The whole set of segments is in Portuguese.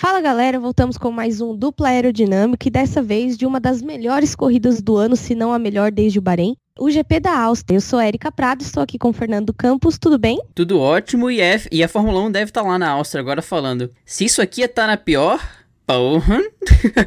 Fala galera, voltamos com mais um dupla aerodinâmica e dessa vez de uma das melhores corridas do ano, se não a melhor desde o Bahrein. O GP da Áustria. Eu sou Erika Prado, estou aqui com o Fernando Campos, tudo bem? Tudo ótimo e, é, e a Fórmula 1 deve estar tá lá na Áustria agora falando. Se isso aqui ia estar tá na pior, Porra!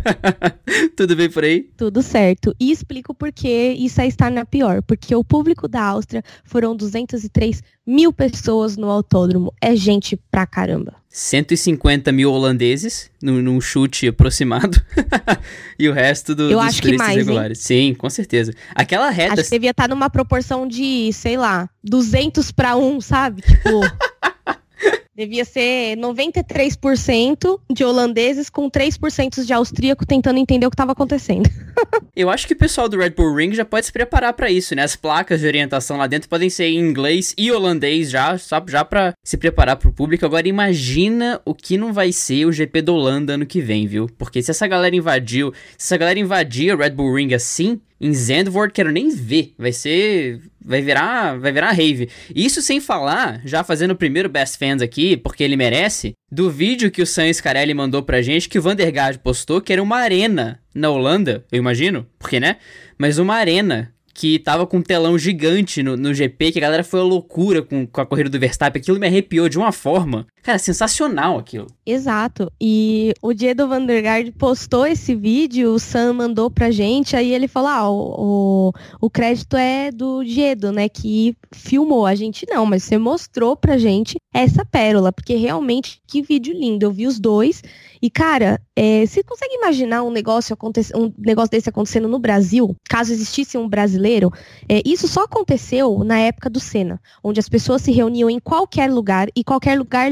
Tudo bem por aí? Tudo certo. E explico por que isso aí está na pior. Porque o público da Áustria foram 203 mil pessoas no autódromo. É gente pra caramba. 150 mil holandeses, num, num chute aproximado. e o resto do, Eu dos acho que mais, regulares. Hein? Sim, com certeza. Aquela reta. Acho que devia estar numa proporção de, sei lá, 200 para 1, sabe? Tipo. Devia ser 93% de holandeses com 3% de austríaco tentando entender o que estava acontecendo. Eu acho que o pessoal do Red Bull Ring já pode se preparar para isso, né? As placas de orientação lá dentro podem ser em inglês e holandês já, só já para se preparar para o público. Agora imagina o que não vai ser o GP da Holanda ano que vem, viu? Porque se essa galera invadiu, se essa galera invadir o Red Bull Ring assim, em Zandvoort quero nem ver. Vai ser. Vai virar. Vai virar rave. Isso sem falar, já fazendo o primeiro Best Fans aqui, porque ele merece, do vídeo que o Sam Scarelli mandou pra gente, que o Vandergaard postou, que era uma arena na Holanda, eu imagino, porque né? Mas uma arena que tava com um telão gigante no, no GP, que a galera foi a loucura com, com a corrida do Verstappen. Aquilo me arrepiou de uma forma. Cara, sensacional aquilo. Exato. E o Diedo Vandergaard postou esse vídeo, o Sam mandou pra gente, aí ele falou: ah, o, o, o crédito é do Diedo, né? Que filmou. A gente não, mas você mostrou pra gente essa pérola, porque realmente que vídeo lindo. Eu vi os dois. E, cara, é, você consegue imaginar um negócio, um negócio desse acontecendo no Brasil, caso existisse um brasileiro? É, isso só aconteceu na época do Senna, onde as pessoas se reuniam em qualquer lugar e qualquer lugar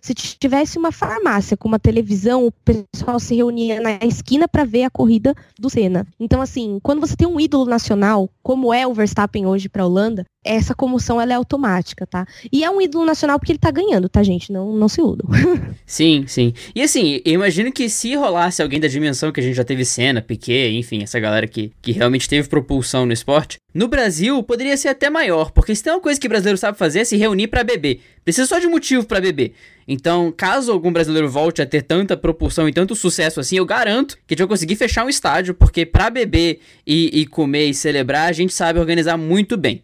Se tivesse uma farmácia com uma televisão, o pessoal se reunia na esquina para ver a corrida do Senna. Então, assim, quando você tem um ídolo nacional, como é o Verstappen hoje para a Holanda, essa comoção ela é automática, tá? E é um ídolo nacional porque ele tá ganhando, tá, gente? Não, não se iludam. sim, sim. E assim, eu imagino que se rolasse alguém da dimensão que a gente já teve cena, Piquet, enfim, essa galera que, que realmente teve propulsão no esporte, no Brasil poderia ser até maior, porque se tem uma coisa que o brasileiro sabe fazer é se reunir para beber. Precisa só de motivo para beber. Então, caso algum brasileiro volte a ter tanta propulsão e tanto sucesso assim, eu garanto que a gente vai conseguir fechar um estádio, porque para beber e, e comer e celebrar, a gente sabe organizar muito bem.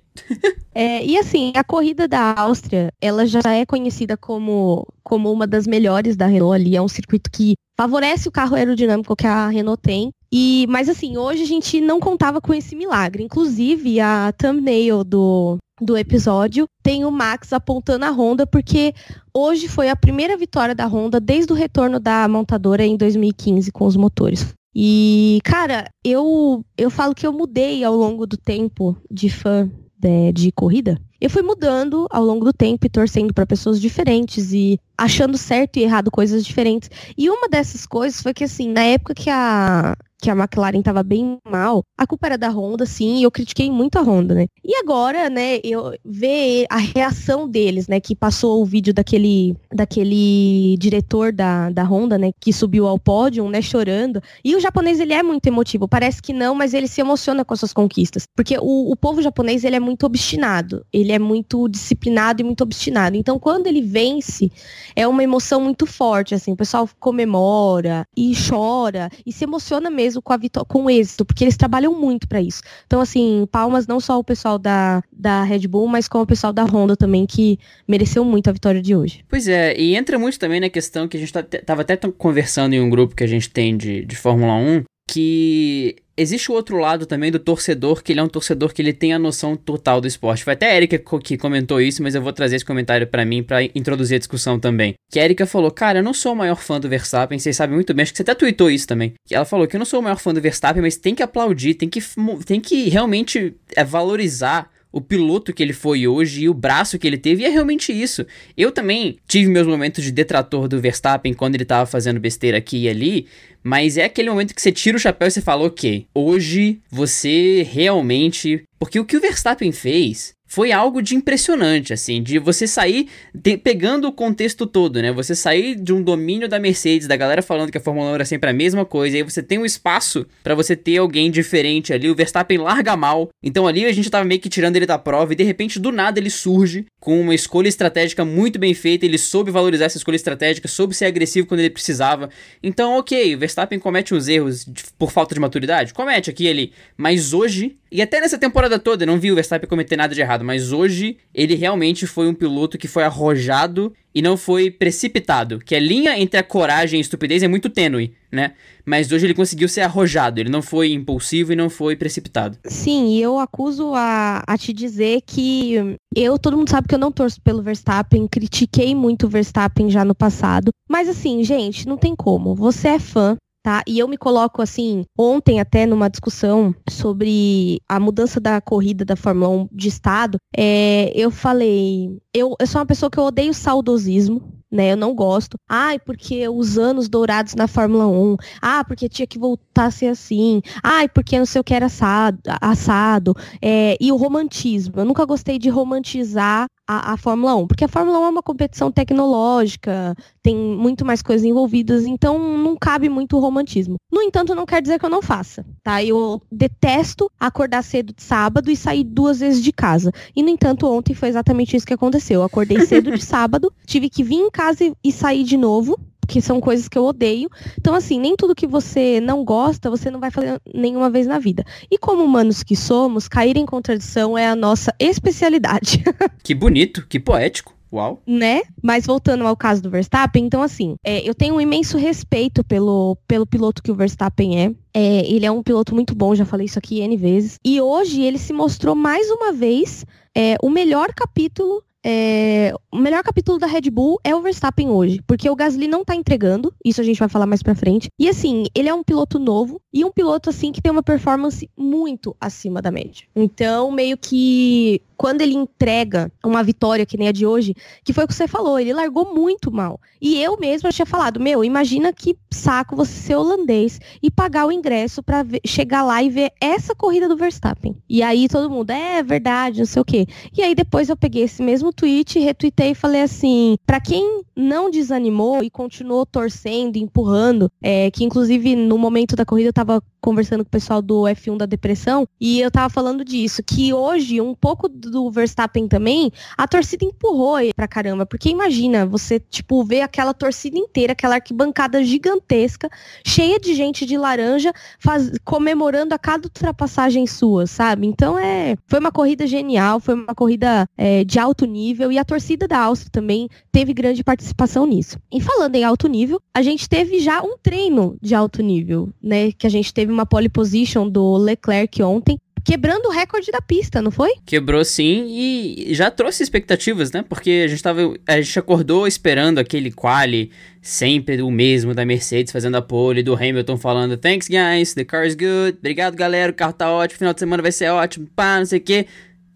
É, e assim, a corrida da Áustria, ela já é conhecida como, como uma das melhores da Renault ali. É um circuito que favorece o carro aerodinâmico que a Renault tem. E, mas assim, hoje a gente não contava com esse milagre. Inclusive, a thumbnail do, do episódio tem o Max apontando a Honda, porque hoje foi a primeira vitória da Honda desde o retorno da montadora em 2015 com os motores. E, cara, eu, eu falo que eu mudei ao longo do tempo de fã de, de corrida, eu fui mudando ao longo do tempo e torcendo para pessoas diferentes e achando certo e errado coisas diferentes. E uma dessas coisas foi que, assim, na época que a, que a McLaren estava bem mal, a culpa era da Honda, sim, e eu critiquei muito a Honda, né? E agora, né, eu ver a reação deles, né, que passou o vídeo daquele daquele diretor da, da Honda, né, que subiu ao pódio, né, chorando. E o japonês, ele é muito emotivo, parece que não, mas ele se emociona com as suas conquistas, porque o, o povo japonês, ele é muito obstinado, ele é muito disciplinado e muito obstinado. Então, quando ele vence, é uma emoção muito forte, assim, o pessoal comemora e chora e se emociona mesmo com, com êxito, porque eles trabalham muito para isso. Então, assim, palmas não só o pessoal da, da Red Bull, mas com o pessoal da Honda também, que mereceu muito a vitória de hoje. Pois é, e entra muito também na questão que a gente tá, tava até conversando em um grupo que a gente tem de, de Fórmula 1, que existe o outro lado também do torcedor, que ele é um torcedor que ele tem a noção total do esporte. Foi até a Erika que comentou isso, mas eu vou trazer esse comentário para mim para introduzir a discussão também. Que a Erika falou: "Cara, eu não sou o maior fã do Verstappen, vocês sabem muito bem, acho que você até tweetou isso também". Que ela falou que eu não sou o maior fã do Verstappen, mas tem que aplaudir, tem que tem que realmente é, valorizar o piloto que ele foi hoje e o braço que ele teve, e é realmente isso. Eu também tive meus momentos de detrator do Verstappen quando ele tava fazendo besteira aqui e ali, mas é aquele momento que você tira o chapéu e você fala, ok, hoje você realmente. Porque o que o Verstappen fez foi algo de impressionante, assim, de você sair de, pegando o contexto todo, né? Você sair de um domínio da Mercedes, da galera falando que a Fórmula 1 era sempre a mesma coisa, e aí você tem um espaço para você ter alguém diferente ali. O Verstappen larga mal. Então ali a gente tava meio que tirando ele da prova e de repente do nada ele surge com uma escolha estratégica muito bem feita, ele soube valorizar essa escolha estratégica, soube ser agressivo quando ele precisava. Então, OK, o Verstappen comete uns erros de, por falta de maturidade, comete aqui e ali, mas hoje e até nessa temporada toda, eu não vi o Verstappen cometer nada de errado, mas hoje ele realmente foi um piloto que foi arrojado e não foi precipitado. Que a linha entre a coragem e a estupidez é muito tênue, né? Mas hoje ele conseguiu ser arrojado, ele não foi impulsivo e não foi precipitado. Sim, e eu acuso a, a te dizer que eu, todo mundo sabe que eu não torço pelo Verstappen, critiquei muito o Verstappen já no passado. Mas assim, gente, não tem como. Você é fã, tá? E eu me coloco assim, ontem até numa discussão sobre a mudança da corrida da Fórmula 1 de estado, é, eu falei, eu, eu sou uma pessoa que eu odeio saudosismo, né? Eu não gosto. Ai, porque os anos dourados na Fórmula 1. Ah, porque tinha que voltar a ser assim. Ai, porque não sei o que era assado. assado. É, e o romantismo. Eu nunca gostei de romantizar a, a, Fórmula 1, porque a Fórmula 1 é uma competição tecnológica, tem muito mais coisas envolvidas, então não cabe muito romantismo. No entanto, não quer dizer que eu não faça, tá? Eu detesto acordar cedo de sábado e sair duas vezes de casa. E, no entanto, ontem foi exatamente isso que aconteceu. Eu acordei cedo de sábado, tive que vir em casa e, e sair de novo, que são coisas que eu odeio. Então, assim, nem tudo que você não gosta, você não vai fazer nenhuma vez na vida. E como humanos que somos, cair em contradição é a nossa especialidade. que bonito, que poético. Uau. Né? Mas voltando ao caso do Verstappen, então assim, é, eu tenho um imenso respeito pelo, pelo piloto que o Verstappen é. é. Ele é um piloto muito bom, já falei isso aqui N vezes. E hoje ele se mostrou mais uma vez é, o melhor capítulo é, o melhor capítulo da Red Bull é o Verstappen hoje, porque o Gasly não tá entregando, isso a gente vai falar mais pra frente. E assim, ele é um piloto novo e um piloto assim que tem uma performance muito acima da média. Então, meio que quando ele entrega uma vitória que nem a de hoje, que foi o que você falou, ele largou muito mal. E eu mesma tinha falado, meu, imagina que saco você ser holandês e pagar o ingresso para chegar lá e ver essa corrida do Verstappen. E aí todo mundo, é verdade, não sei o quê. E aí depois eu peguei esse mesmo tweet, retuitei e falei assim, para quem não desanimou e continuou torcendo, empurrando, é, que inclusive no momento da corrida eu tava conversando com o pessoal do F1 da depressão e eu tava falando disso, que hoje um pouco Verstappen também, a torcida empurrou ele pra caramba, porque imagina você, tipo, ver aquela torcida inteira, aquela arquibancada gigantesca, cheia de gente de laranja, faz, comemorando a cada ultrapassagem sua, sabe? Então é, foi uma corrida genial, foi uma corrida é, de alto nível e a torcida da Áustria também teve grande participação nisso. E falando em alto nível, a gente teve já um treino de alto nível, né? Que a gente teve uma pole position do Leclerc ontem, quebrando o recorde da pista, não foi? Quebrou sim e já trouxe expectativas, né? Porque a gente tava. A gente acordou esperando aquele quali sempre o mesmo da Mercedes fazendo a pole, do Hamilton falando Thanks guys, the car is good, obrigado galera, o carro tá ótimo, final de semana vai ser ótimo, pá, não sei o que.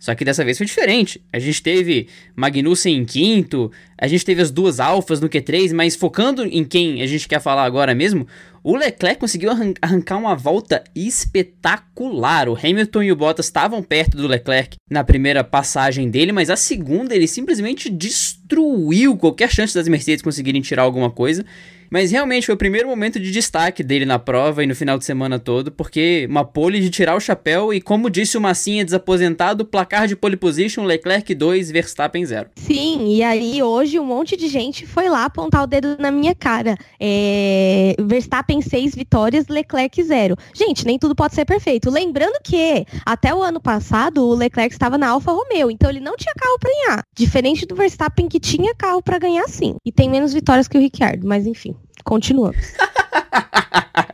Só que dessa vez foi diferente. A gente teve Magnussen em quinto, a gente teve as duas alfas no Q3, mas focando em quem a gente quer falar agora mesmo, o Leclerc conseguiu arrancar uma volta espetacular. O Hamilton e o Bottas estavam perto do Leclerc na primeira passagem dele, mas a segunda ele simplesmente destruiu qualquer chance das Mercedes conseguirem tirar alguma coisa. Mas realmente foi o primeiro momento de destaque dele na prova e no final de semana todo, porque uma pole de tirar o chapéu e, como disse o Massinha desaposentado, placar de pole position, Leclerc 2, Verstappen 0. Sim, e aí hoje um monte de gente foi lá apontar o dedo na minha cara. É... Verstappen 6 vitórias, Leclerc 0. Gente, nem tudo pode ser perfeito. Lembrando que até o ano passado o Leclerc estava na Alfa Romeo, então ele não tinha carro para ganhar. Diferente do Verstappen que tinha carro para ganhar sim. E tem menos vitórias que o Ricciardo, mas enfim. Continuamos.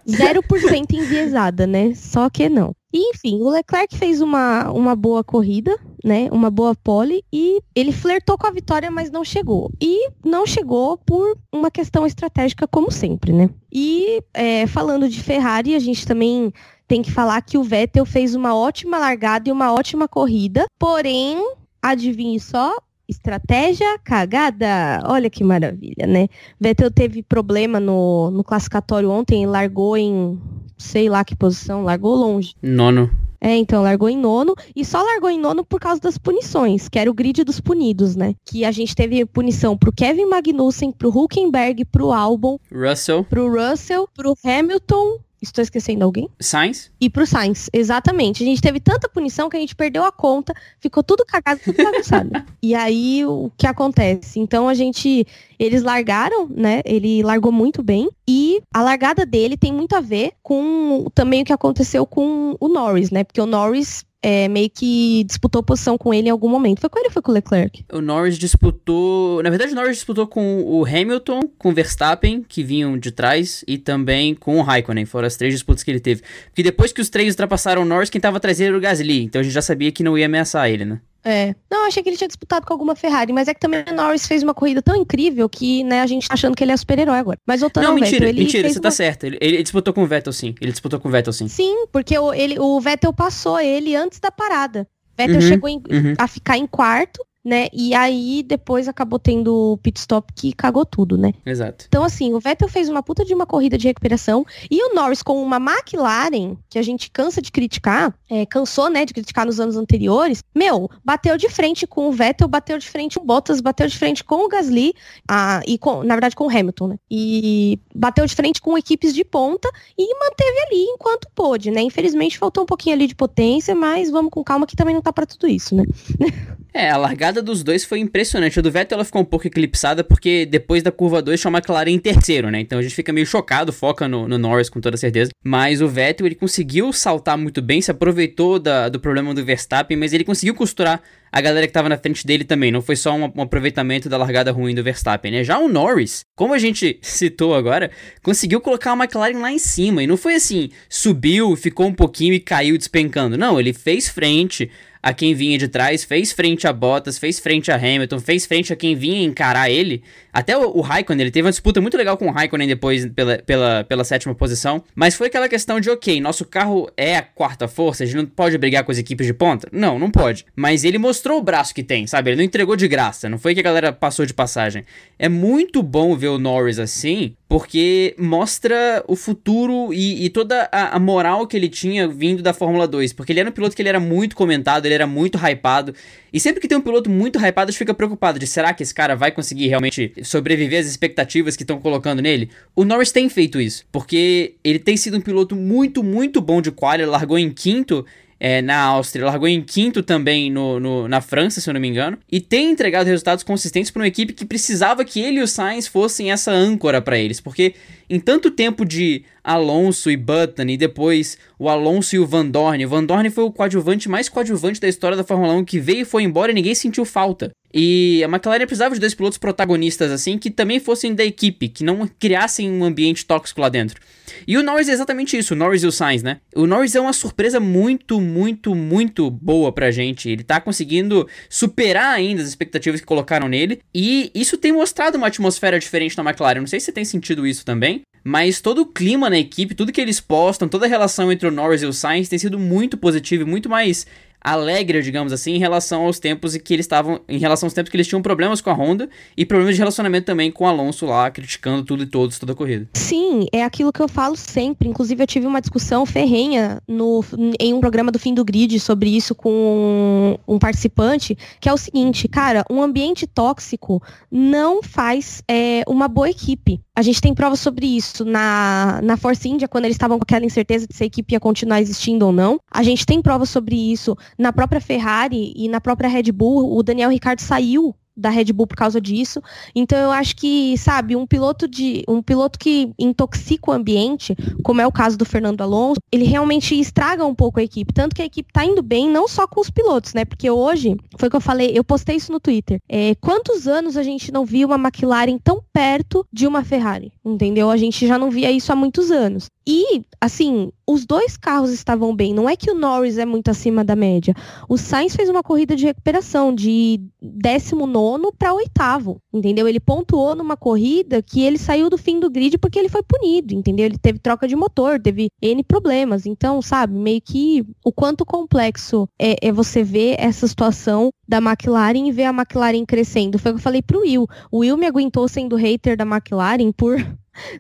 0% enviesada, né? Só que não. E, enfim, o Leclerc fez uma, uma boa corrida, né? Uma boa pole e ele flertou com a vitória, mas não chegou. E não chegou por uma questão estratégica, como sempre, né? E é, falando de Ferrari, a gente também tem que falar que o Vettel fez uma ótima largada e uma ótima corrida, porém, adivinhe só, Estratégia cagada. Olha que maravilha, né? Vettel teve problema no, no classificatório ontem, largou em sei lá que posição, largou longe. Nono. É, então, largou em nono. E só largou em nono por causa das punições, que era o grid dos punidos, né? Que a gente teve punição pro Kevin Magnussen, pro Hulkenberg, pro Albon. Russell. Pro Russell, pro Hamilton Estou esquecendo alguém? Sainz? E pro Sainz, exatamente. A gente teve tanta punição que a gente perdeu a conta, ficou tudo cagado, tudo bagunçado. e aí, o que acontece? Então, a gente. Eles largaram, né? Ele largou muito bem. E a largada dele tem muito a ver com também o que aconteceu com o Norris, né? Porque o Norris é, meio que disputou posição com ele em algum momento. Foi com ele ou foi com o Leclerc? O Norris disputou. Na verdade, o Norris disputou com o Hamilton, com o Verstappen, que vinham de trás, e também com o Raikkonen. Foram as três disputas que ele teve. Porque depois que os três ultrapassaram o Norris, quem tava atrás era o Gasly. Então a gente já sabia que não ia ameaçar ele, né? É. Não, achei que ele tinha disputado com alguma Ferrari, mas é que também o Norris fez uma corrida tão incrível que, né, a gente tá achando que ele é super-herói agora. Mas voltando não, ao mentira, Vettel, ele mentira, você uma... tá certo. Ele, ele, disputou com o Vettel, sim. Ele disputou com o Vettel, sim. Sim, porque o, ele, o Vettel passou ele antes da parada. Vettel Uhum, chegou em- uhum. a ficar em quarto, né? E aí depois acabou tendo o pit stop que cagou tudo, né? Exato. Então, assim, o Vettel fez uma puta de uma corrida de recuperação. E o Norris com uma McLaren, que a gente cansa de criticar, é, cansou, né, de criticar nos anos anteriores, meu, bateu de frente com o Vettel, bateu de frente com o Bottas, bateu de frente com o Gasly, ah, e com, na verdade com o Hamilton, né? E bateu de frente com equipes de ponta e manteve ali enquanto pôde, né? Infelizmente faltou um pouquinho ali de potência, mas vamos com calma que também não tá pra tudo isso, né? É, a largada dos dois foi impressionante. A do Vettel ela ficou um pouco eclipsada porque depois da curva 2 tinha uma McLaren em terceiro, né? Então a gente fica meio chocado, foca no, no Norris com toda certeza. Mas o Vettel ele conseguiu saltar muito bem, se aproveitou da- do problema do Verstappen, mas ele conseguiu costurar a galera que tava na frente dele também. Não foi só um, um aproveitamento da largada ruim do Verstappen, né? Já o Norris, como a gente citou agora, conseguiu colocar a McLaren lá em cima. E não foi assim, subiu, ficou um pouquinho e caiu despencando. Não, ele fez frente a quem vinha de trás, fez frente a Bottas, fez frente a Hamilton, fez frente a quem vinha encarar ele. Até o, o Raikkonen, ele teve uma disputa muito legal com o Raikkonen depois pela, pela, pela sétima posição. Mas foi aquela questão de, ok, nosso carro é a quarta força, a gente não pode brigar com as equipes de ponta? Não, não pode. Mas ele mostrou o braço que tem, sabe? Ele não entregou de graça, não foi que a galera passou de passagem. É muito bom ver o Norris assim, porque mostra o futuro e, e toda a, a moral que ele tinha vindo da Fórmula 2. Porque ele era um piloto que ele era muito comentado, ele era muito hypado. E sempre que tem um piloto muito hypado, a gente fica preocupado de será que esse cara vai conseguir realmente sobreviver às expectativas que estão colocando nele? O Norris tem feito isso, porque ele tem sido um piloto muito, muito bom de quali, largou em quinto é, na Áustria, largou em quinto também no, no- na França, se eu não me engano, e tem entregado resultados consistentes para uma equipe que precisava que ele e o Sainz fossem essa âncora para eles, porque em tanto tempo de Alonso e Button e depois o Alonso e o Van Dorn, o Van Dorn foi o coadjuvante mais coadjuvante da história da Fórmula 1 que veio e foi embora e ninguém sentiu falta. E a McLaren precisava de dois pilotos protagonistas assim que também fossem da equipe, que não criassem um ambiente tóxico lá dentro. E o Norris é exatamente isso, o Norris e o Sainz, né? O Norris é uma surpresa muito, muito, muito boa pra gente. Ele tá conseguindo superar ainda as expectativas que colocaram nele. E isso tem mostrado uma atmosfera diferente na McLaren. Não sei se você tem sentido isso também. Mas todo o clima na equipe, tudo que eles postam, toda a relação entre o Norris e o Sainz tem sido muito positivo e muito mais alegre, digamos assim, em relação aos tempos em que eles estavam, em relação aos tempos que eles tinham problemas com a Honda e problemas de relacionamento também com o Alonso lá, criticando tudo e todos, toda a corrida. Sim, é aquilo que eu falo sempre. Inclusive, eu tive uma discussão ferrenha no, em um programa do fim do grid sobre isso com um participante, que é o seguinte, cara, um ambiente tóxico não faz é, uma boa equipe. A gente tem provas sobre isso na, na Force India, quando eles estavam com aquela incerteza de se a equipe ia continuar existindo ou não. A gente tem provas sobre isso na própria Ferrari e na própria Red Bull. O Daniel Ricciardo saiu da Red Bull por causa disso. Então eu acho que, sabe, um piloto de um piloto que intoxica o ambiente, como é o caso do Fernando Alonso, ele realmente estraga um pouco a equipe, tanto que a equipe tá indo bem não só com os pilotos, né? Porque hoje, foi o que eu falei, eu postei isso no Twitter. É, quantos anos a gente não viu uma McLaren tão perto de uma Ferrari, entendeu? A gente já não via isso há muitos anos. E, assim, os dois carros estavam bem. Não é que o Norris é muito acima da média. O Sainz fez uma corrida de recuperação de 19 para oitavo, entendeu? Ele pontuou numa corrida que ele saiu do fim do grid porque ele foi punido, entendeu? Ele teve troca de motor, teve N problemas. Então, sabe, meio que o quanto complexo é, é você ver essa situação da McLaren e ver a McLaren crescendo. Foi o que eu falei pro Will. O Will me aguentou sendo hater da McLaren por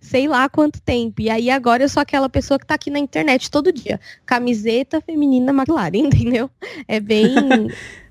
sei lá quanto tempo. E aí agora eu sou aquela pessoa que tá aqui na internet todo dia. Camiseta feminina McLaren, entendeu? É bem.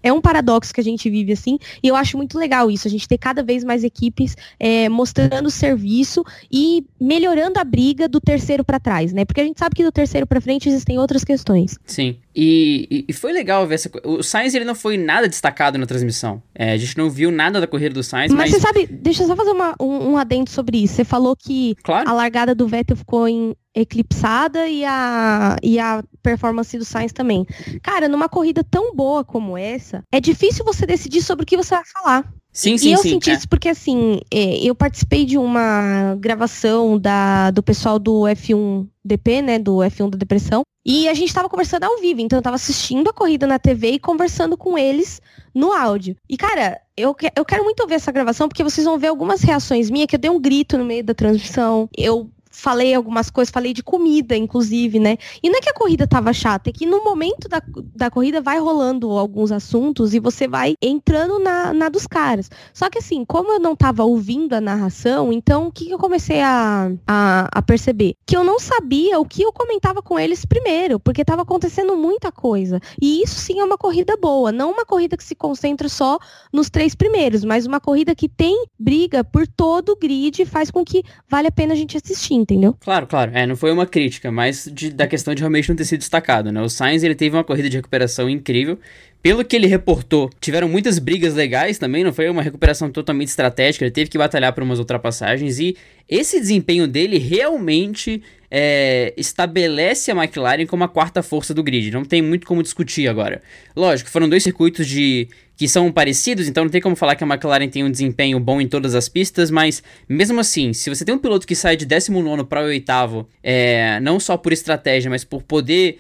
É um paradoxo que a gente vive assim, e eu acho muito legal isso, a gente ter cada vez mais equipes é, mostrando serviço e melhorando a briga do terceiro para trás, né? Porque a gente sabe que do terceiro para frente existem outras questões. Sim. E, e, foi legal ver essa O Sainz ele não foi nada destacado na transmissão. É, a gente não viu nada da corrida do Sainz, mas. Mas você sabe, deixa eu só fazer uma, um, um adendo sobre isso. Você falou que claro. a largada do Vettel ficou em, eclipsada e a, e a performance do Sainz também. Cara, numa corrida tão boa como essa, é difícil você decidir sobre o que você vai falar. Sim, sim, e eu sim, senti é. isso porque, assim, é, eu participei de uma gravação da, do pessoal do F1 DP, né, do F1 da Depressão, e a gente tava conversando ao vivo, então eu tava assistindo a corrida na TV e conversando com eles no áudio. E, cara, eu, que, eu quero muito ver essa gravação, porque vocês vão ver algumas reações minhas, que eu dei um grito no meio da transmissão, eu falei algumas coisas, falei de comida, inclusive, né? E não é que a corrida tava chata, é que no momento da, da corrida vai rolando alguns assuntos e você vai entrando na, na dos caras. Só que assim, como eu não tava ouvindo a narração, então o que, que eu comecei a, a, a, perceber? Que eu não sabia o que eu comentava com eles primeiro, porque tava acontecendo muita coisa. E isso sim é uma corrida boa, não uma corrida que se concentra só nos três primeiros, mas uma corrida que tem briga por todo o grid e faz com que vale a pena a gente assistir entendeu? Claro, claro. É, não foi uma crítica, mas de, da questão de realmente não ter sido destacado, né? O Sainz, ele teve uma corrida de recuperação incrível. Pelo que ele reportou, tiveram muitas brigas legais também, não foi uma recuperação totalmente estratégica, ele teve que batalhar por umas ultrapassagens e esse desempenho dele realmente é, estabelece a McLaren como a quarta força do grid. Não tem muito como discutir agora. Lógico, foram dois circuitos de que são parecidos, então não tem como falar que a McLaren tem um desempenho bom em todas as pistas, mas mesmo assim, se você tem um piloto que sai de 19 para o oitavo, é, não só por estratégia, mas por poder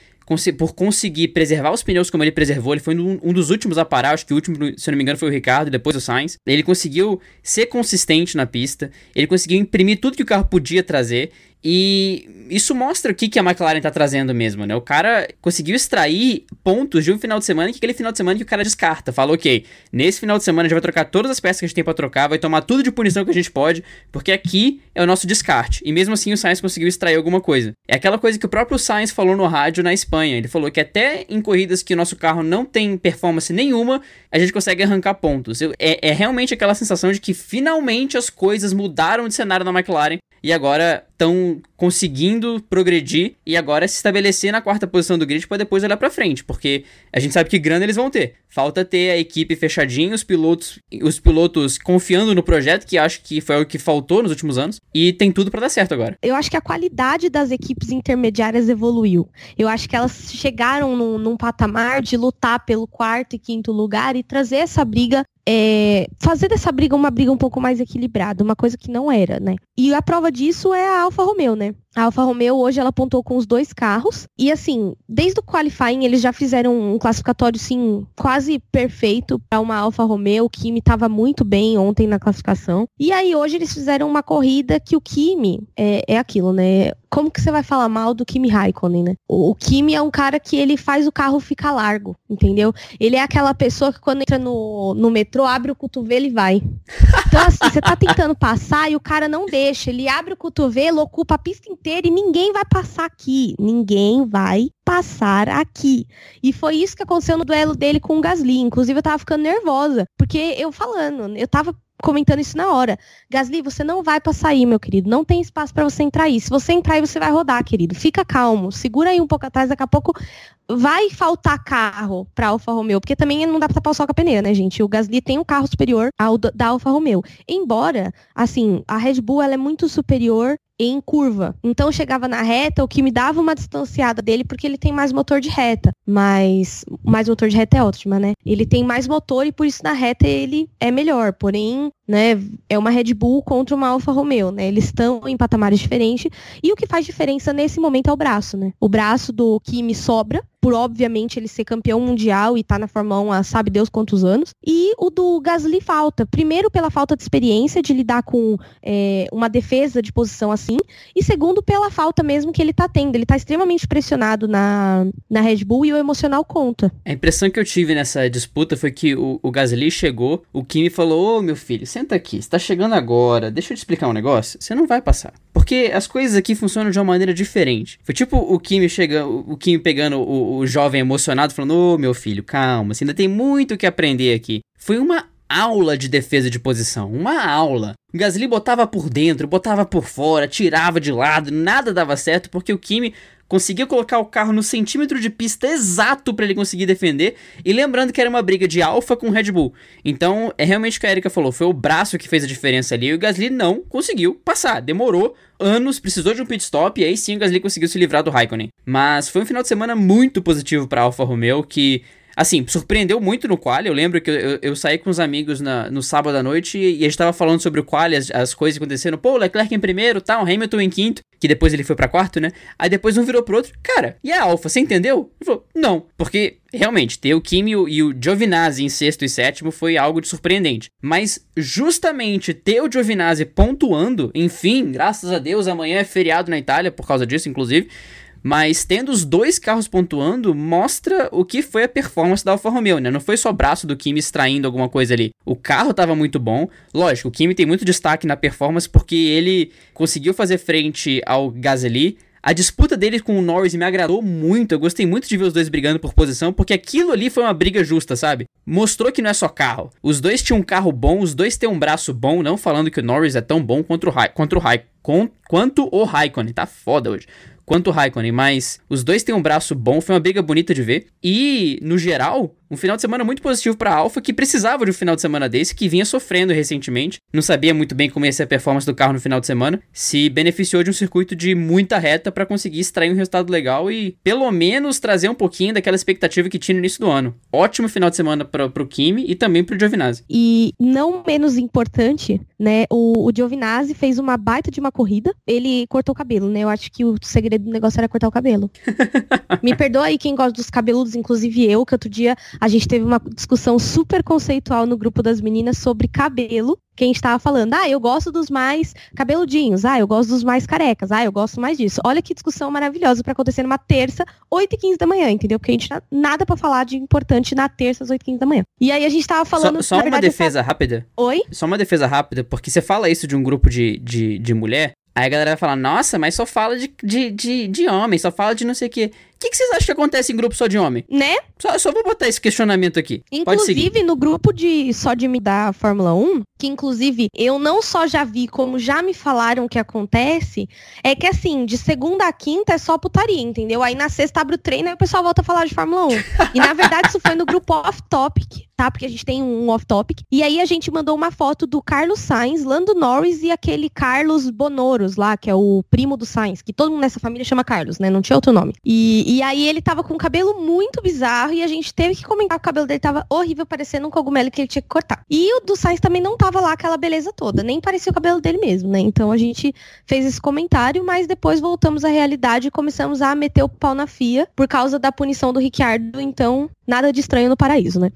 por conseguir preservar os pneus como ele preservou, ele foi um, dos últimos a parar, acho que o último, se não me engano, foi o Ricardo, depois o Sainz. Ele conseguiu ser consistente na pista, ele conseguiu imprimir tudo que o carro podia trazer, e isso mostra o que, que a McLaren tá trazendo mesmo, né? O cara conseguiu extrair pontos de um final de semana que aquele final de semana que o cara descarta. Fala, ok, nesse final de semana a gente vai trocar todas as peças que a gente tem pra trocar, vai tomar tudo de punição que a gente pode, porque aqui é o nosso descarte. E mesmo assim o Sainz conseguiu extrair alguma coisa. É aquela coisa que o próprio Sainz falou no rádio na Espanha. Ele falou que até em corridas que o nosso carro não tem performance nenhuma, a gente consegue arrancar pontos. É, é realmente aquela sensação de que finalmente as coisas mudaram de cenário na McLaren e agora estão conseguindo progredir e agora se estabelecer na quarta posição do grid para depois olhar para frente, porque a gente sabe que grana eles vão ter. Falta ter a equipe fechadinha, os pilotos, os pilotos confiando no projeto, que acho que foi o que faltou nos últimos anos, e tem tudo para dar certo agora. Eu acho que a qualidade das equipes intermediárias evoluiu. Eu acho que elas chegaram num, num patamar de lutar pelo quarto e quinto lugar e trazer essa briga é, fazer dessa briga uma briga um pouco mais equilibrada, uma coisa que não era, né? E a prova disso é a Alfa Romeo, né? A Alfa Romeo hoje ela apontou com os dois carros. E assim, desde o qualifying eles já fizeram um classificatório sim quase perfeito para uma Alfa Romeo. O Kimi estava muito bem ontem na classificação. E aí hoje eles fizeram uma corrida que o Kimi é, é aquilo, né? Como que você vai falar mal do Kimi Raikkonen, né? O, o Kimi é um cara que ele faz o carro ficar largo, entendeu? Ele é aquela pessoa que quando entra no, no metrô, abre o cotovelo e vai. Então assim, você tá tentando passar e o cara não deixa. Ele abre o cotovelo, ocupa a pista inteira inteira e ninguém vai passar aqui. Ninguém vai passar aqui. E foi isso que aconteceu no duelo dele com o Gasly. Inclusive, eu tava ficando nervosa, porque eu falando, eu tava comentando isso na hora. Gasly, você não vai passar aí, meu querido. Não tem espaço para você entrar aí. Se você entrar aí, você vai rodar, querido. Fica calmo. Segura aí um pouco atrás. Daqui a pouco vai faltar carro para Alfa Romeo, porque também não dá para tapar o sol com a peneira, né, gente? O Gasly tem um carro superior ao da Alfa Romeo. Embora, assim, a Red Bull ela é muito superior em curva. Então chegava na reta, o que me dava uma distanciada dele, porque ele tem mais motor de reta. Mas mais motor de reta é ótima, né? Ele tem mais motor e por isso na reta ele é melhor. Porém, né, é uma Red Bull contra uma Alfa Romeo, né? Eles estão em patamares diferentes. E o que faz diferença nesse momento é o braço, né? O braço do Kimi sobra, por obviamente ele ser campeão mundial e tá na Fórmula 1 há sabe Deus quantos anos. E o do Gasly falta. Primeiro, pela falta de experiência de lidar com é, uma defesa de posição assim. E segundo, pela falta mesmo que ele tá tendo. Ele tá extremamente pressionado na, na Red Bull e o emocional conta. A impressão que eu tive nessa disputa foi que o, o Gasly chegou, o Kimi falou: Ô meu filho, senta aqui, você tá chegando agora, deixa eu te explicar um negócio. Você não vai passar. Porque as coisas aqui funcionam de uma maneira diferente. Foi tipo o Kimi chega, o Kimi pegando o, o jovem emocionado, falando: Ô oh, meu filho, calma, você ainda tem muito o que aprender aqui. Foi uma aula de defesa de posição, uma aula. O Gasly botava por dentro, botava por fora, tirava de lado, nada dava certo porque o Kimi conseguia colocar o carro no centímetro de pista exato para ele conseguir defender. E lembrando que era uma briga de Alfa com Red Bull. Então, é realmente o que a Erika falou, foi o braço que fez a diferença ali e o Gasly não conseguiu passar. Demorou anos, precisou de um pit stop e aí sim o Gasly conseguiu se livrar do Raikkonen. Mas foi um final de semana muito positivo para Alfa Romeo que Assim, surpreendeu muito no quali. Eu lembro que eu, eu, eu saí com os amigos na, no sábado à noite e, a gente tava falando sobre o quali, as, as coisas acontecendo. Pô, Leclerc em primeiro, tal, Hamilton em quinto, que depois ele foi para quarto, né? Aí depois um virou pro outro. Cara, e a Alfa, você entendeu? Ele falou, não, porque realmente ter o Kimi e o Giovinazzi em sexto e sétimo foi algo de surpreendente. Mas justamente ter o Giovinazzi pontuando, enfim, graças a Deus, amanhã é feriado na Itália por causa disso, inclusive. Mas tendo os dois carros pontuando, mostra o que foi a performance da Alfa Romeo, né? Não foi só o braço do Kimi extraindo alguma coisa ali. O carro estava muito bom. Lógico, o Kimi tem muito destaque na performance porque ele conseguiu fazer frente ao Gasly. A disputa dele com o Norris me agradou muito. Eu gostei muito de ver os dois brigando por posição, porque aquilo ali foi uma briga justa, sabe? Mostrou que não é só carro. Os dois tinham um carro bom, os dois têm um braço bom, não falando que o Norris é tão bom quanto o, Ra contra o Ra quanto o Raikkonen. Tá foda hoje quanto o Raikkonen, mas os dois têm um braço bom, foi uma briga bonita de ver. E, no geral, um final de semana muito positivo para a Alfa, que precisava de um final de semana desse, que vinha sofrendo recentemente. Não sabia muito bem como ia ser a performance do carro no final de semana. Se beneficiou de um circuito de muita reta para conseguir extrair um resultado legal e, pelo menos, trazer um pouquinho daquela expectativa que tinha no início do ano. Ótimo final de semana para o Kimi e também para o Giovinazzi. E, não menos importante, né, o, o Giovinazzi fez uma baita de uma corrida. Ele cortou o cabelo, né? Eu acho que o segredo do negócio era cortar o cabelo. Me perdoa aí quem gosta dos cabeludos, inclusive eu, que outro dia a gente teve uma discussão super conceitual no grupo das meninas sobre cabelo. Quem estava falando, ah, eu gosto dos mais cabeludinhos, ah, eu gosto dos mais carecas, ah, eu gosto mais disso. Olha que discussão maravilhosa para acontecer numa terça, 8 e 15 da manhã, entendeu? Porque a gente não nada para falar de importante na terça, às 8 e 15 da manhã. E aí a gente tava falando. Só, só uma defesa rápida. Oi? Só uma defesa rápida, porque você fala isso de um grupo de, de, de mulher, Aí a galera vai falar, nossa, mas só fala de, de, de, de homem, só fala de não sei o quê. O que, que, vocês acham que acontece em grupo só de homem? Né? Só, só vou botar esse questionamento aqui. Inclusive, no grupo de só de me dar Fórmula 1, que inclusive eu não só já vi, como já me falaram que acontece, é que assim, de segunda a quinta é só putaria, entendeu? Aí na sexta abre o treino e o pessoal volta a falar de Fórmula 1. e na verdade isso foi no grupo off-topic, tá? Porque a gente tem um off-topic. E aí a gente mandou uma foto do Carlos Sainz, Lando Norris e aquele Carlos Bonoros lá, que é o primo do Sainz, que todo mundo nessa família chama Carlos, né? Não tinha outro nome. E, e aí ele tava com um cabelo muito bizarro e a gente teve que comentar que o cabelo dele tava horrível, parecendo um cogumelo que ele tinha que cortar. E o do Sainz também não tava lá aquela beleza toda, nem parecia o cabelo dele mesmo, né? Então a gente fez esse comentário, mas depois voltamos à realidade e começamos a meter o pau na FIA por causa da punição do Ricciardo, então nada de estranho no paraíso, né?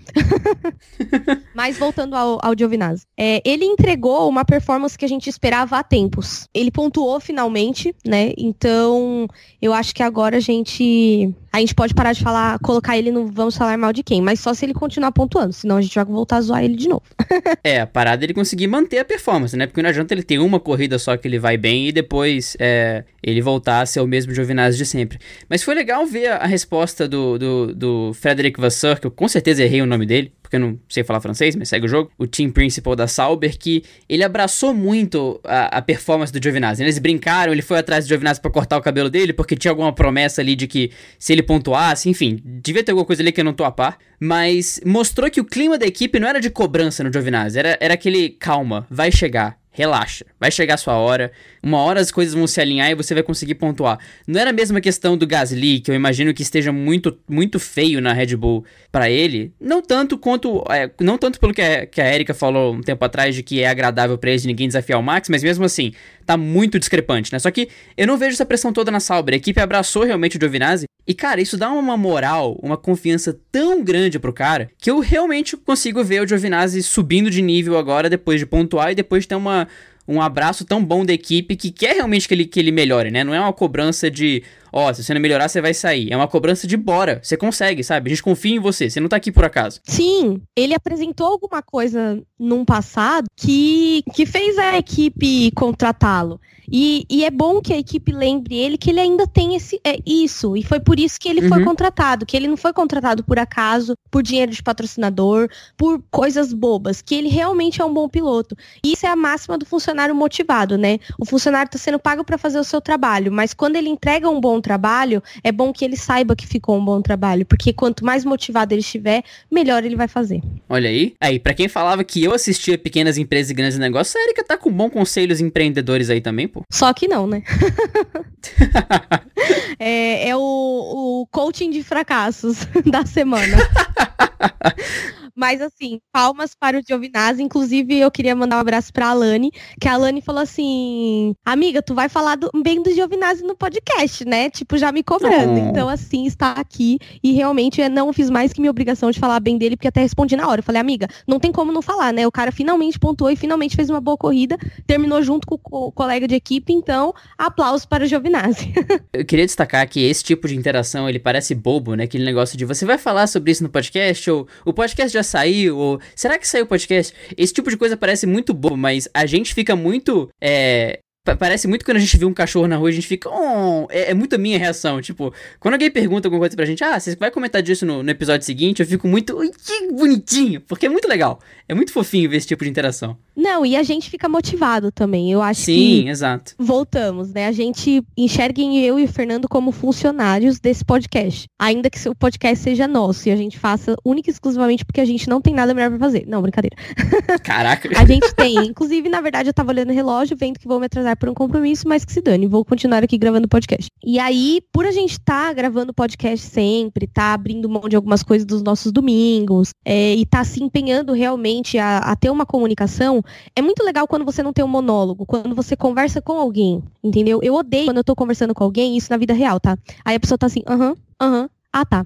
mas voltando ao, ao Giovinazzi. É, ele entregou uma performance que a gente esperava há tempos. Ele pontuou finalmente, né? Então eu acho que agora a gente a gente pode parar de falar, colocar ele no vamos falar mal de quem, mas só se ele continuar pontuando, senão a gente vai voltar a zoar ele de novo. é, a parada é ele conseguir manter a performance, né? Porque não adianta ele ter uma corrida só que ele vai bem e depois é, ele voltar a ser o mesmo Giovinazzi de sempre. Mas foi legal ver a, resposta do, do, do Frederic Vasseur, que eu com certeza errei o nome dele, porque eu não sei falar francês, mas segue o jogo, o team principal da Sauber, que ele abraçou muito a, a performance do Giovinazzi. Eles brincaram, ele foi atrás do Giovinazzi para cortar o cabelo dele, porque tinha alguma promessa ali de que se ele pontuasse, enfim, devia ter alguma coisa ali que eu não tô a par, mas mostrou que o clima da equipe não era de cobrança no Giovinazzi, era, era aquele calma, vai chegar, relaxa, vai chegar a sua hora, uma hora as coisas vão se alinhar e você vai conseguir pontuar. Não era a mesma questão do Gasly, que eu imagino que esteja muito, muito feio na Red Bull para ele, não tanto quanto, é, não tanto pelo que a, que a Erika falou um tempo atrás de que é agradável para ele de ninguém desafiar o Max, mas mesmo assim, tá muito discrepante, né? Só que eu não vejo essa pressão toda na Sauber, a equipe abraçou realmente o Giovinazzi, e cara, isso dá uma moral, uma confiança tão grande pro cara, que eu realmente consigo ver o Giovinazzi subindo de nível agora depois de pontuar e depois de ter uma um abraço tão bom da equipe que quer realmente que ele, que ele melhore, né? Não é uma cobrança de, ó, oh, se você não melhorar, você vai sair. É uma cobrança de bora. Você consegue, sabe? A gente confia em você. Você não tá aqui por acaso. Sim, ele apresentou alguma coisa num passado que, que fez a equipe contratá-lo. E, e, é bom que a equipe lembre ele que ele ainda tem esse, é, isso. E foi por isso que ele uhum. foi contratado. Que ele não foi contratado por acaso, por dinheiro de patrocinador, por coisas bobas. Que ele realmente é um bom piloto. E isso é a máxima do funcionário motivado, né? O funcionário está sendo pago para fazer o seu trabalho. Mas quando ele entrega um bom trabalho, é bom que ele saiba que ficou um bom trabalho. Porque quanto mais motivado ele estiver, melhor ele vai fazer. Olha aí. Aí, para quem falava que eu assistia pequenas empresas e grandes negócios, a Erika tá com bons conselhos empreendedores aí também, pô. Só que não, né? é, é o, o coaching de fracassos da semana. Mas assim, palmas para o Giovinazzi. Inclusive, eu queria mandar um abraço para a Alane, que a Alane falou assim: Amiga, tu vai falar do, bem do Giovinazzi no podcast, né? Tipo, já me cobrando. Oh. Então, assim, está aqui. E realmente eu não fiz mais que minha obrigação de falar bem dele, porque até respondi na hora. Eu falei, amiga, não tem como não falar, né? O cara finalmente pontuou e finalmente fez uma boa corrida, terminou junto com o colega de equipe, então, aplausos para o Giovinazzi. eu queria destacar que esse tipo de interação, ele parece bobo, né? Aquele negócio de você vai falar sobre isso no podcast, ou o podcast já já saiu? Ou será que saiu o podcast? Esse tipo de coisa parece muito bobo, mas a gente fica muito é, Parece muito quando a gente vê um cachorro na rua, a gente fica. Oh! É, é muito a minha reação. Tipo, quando alguém pergunta alguma coisa pra gente, ah, você vai comentar disso no, no episódio seguinte, eu fico muito. Que bonitinho! Porque é muito legal. É muito fofinho ver esse tipo de interação. Não, e a gente fica motivado também. Eu acho Sim, que. Sim, exato. Voltamos, né? A gente enxerga eu e o Fernando como funcionários desse podcast. Ainda que o podcast seja nosso e a gente faça única e exclusivamente porque a gente não tem nada melhor pra fazer. Não, brincadeira. Caraca. a gente tem. Inclusive, na verdade, eu tava olhando o relógio, vendo que vou me atrasar por um compromisso, mas que se dane, vou continuar aqui gravando podcast. E aí, por a gente estar tá gravando podcast sempre, tá abrindo mão de algumas coisas dos nossos domingos, é, e tá se empenhando realmente a, a ter uma comunicação, é muito legal quando você não tem um monólogo, quando você conversa com alguém, entendeu? Eu odeio quando eu tô conversando com alguém, isso na vida real, tá? Aí a pessoa tá assim, aham, aham, ah tá.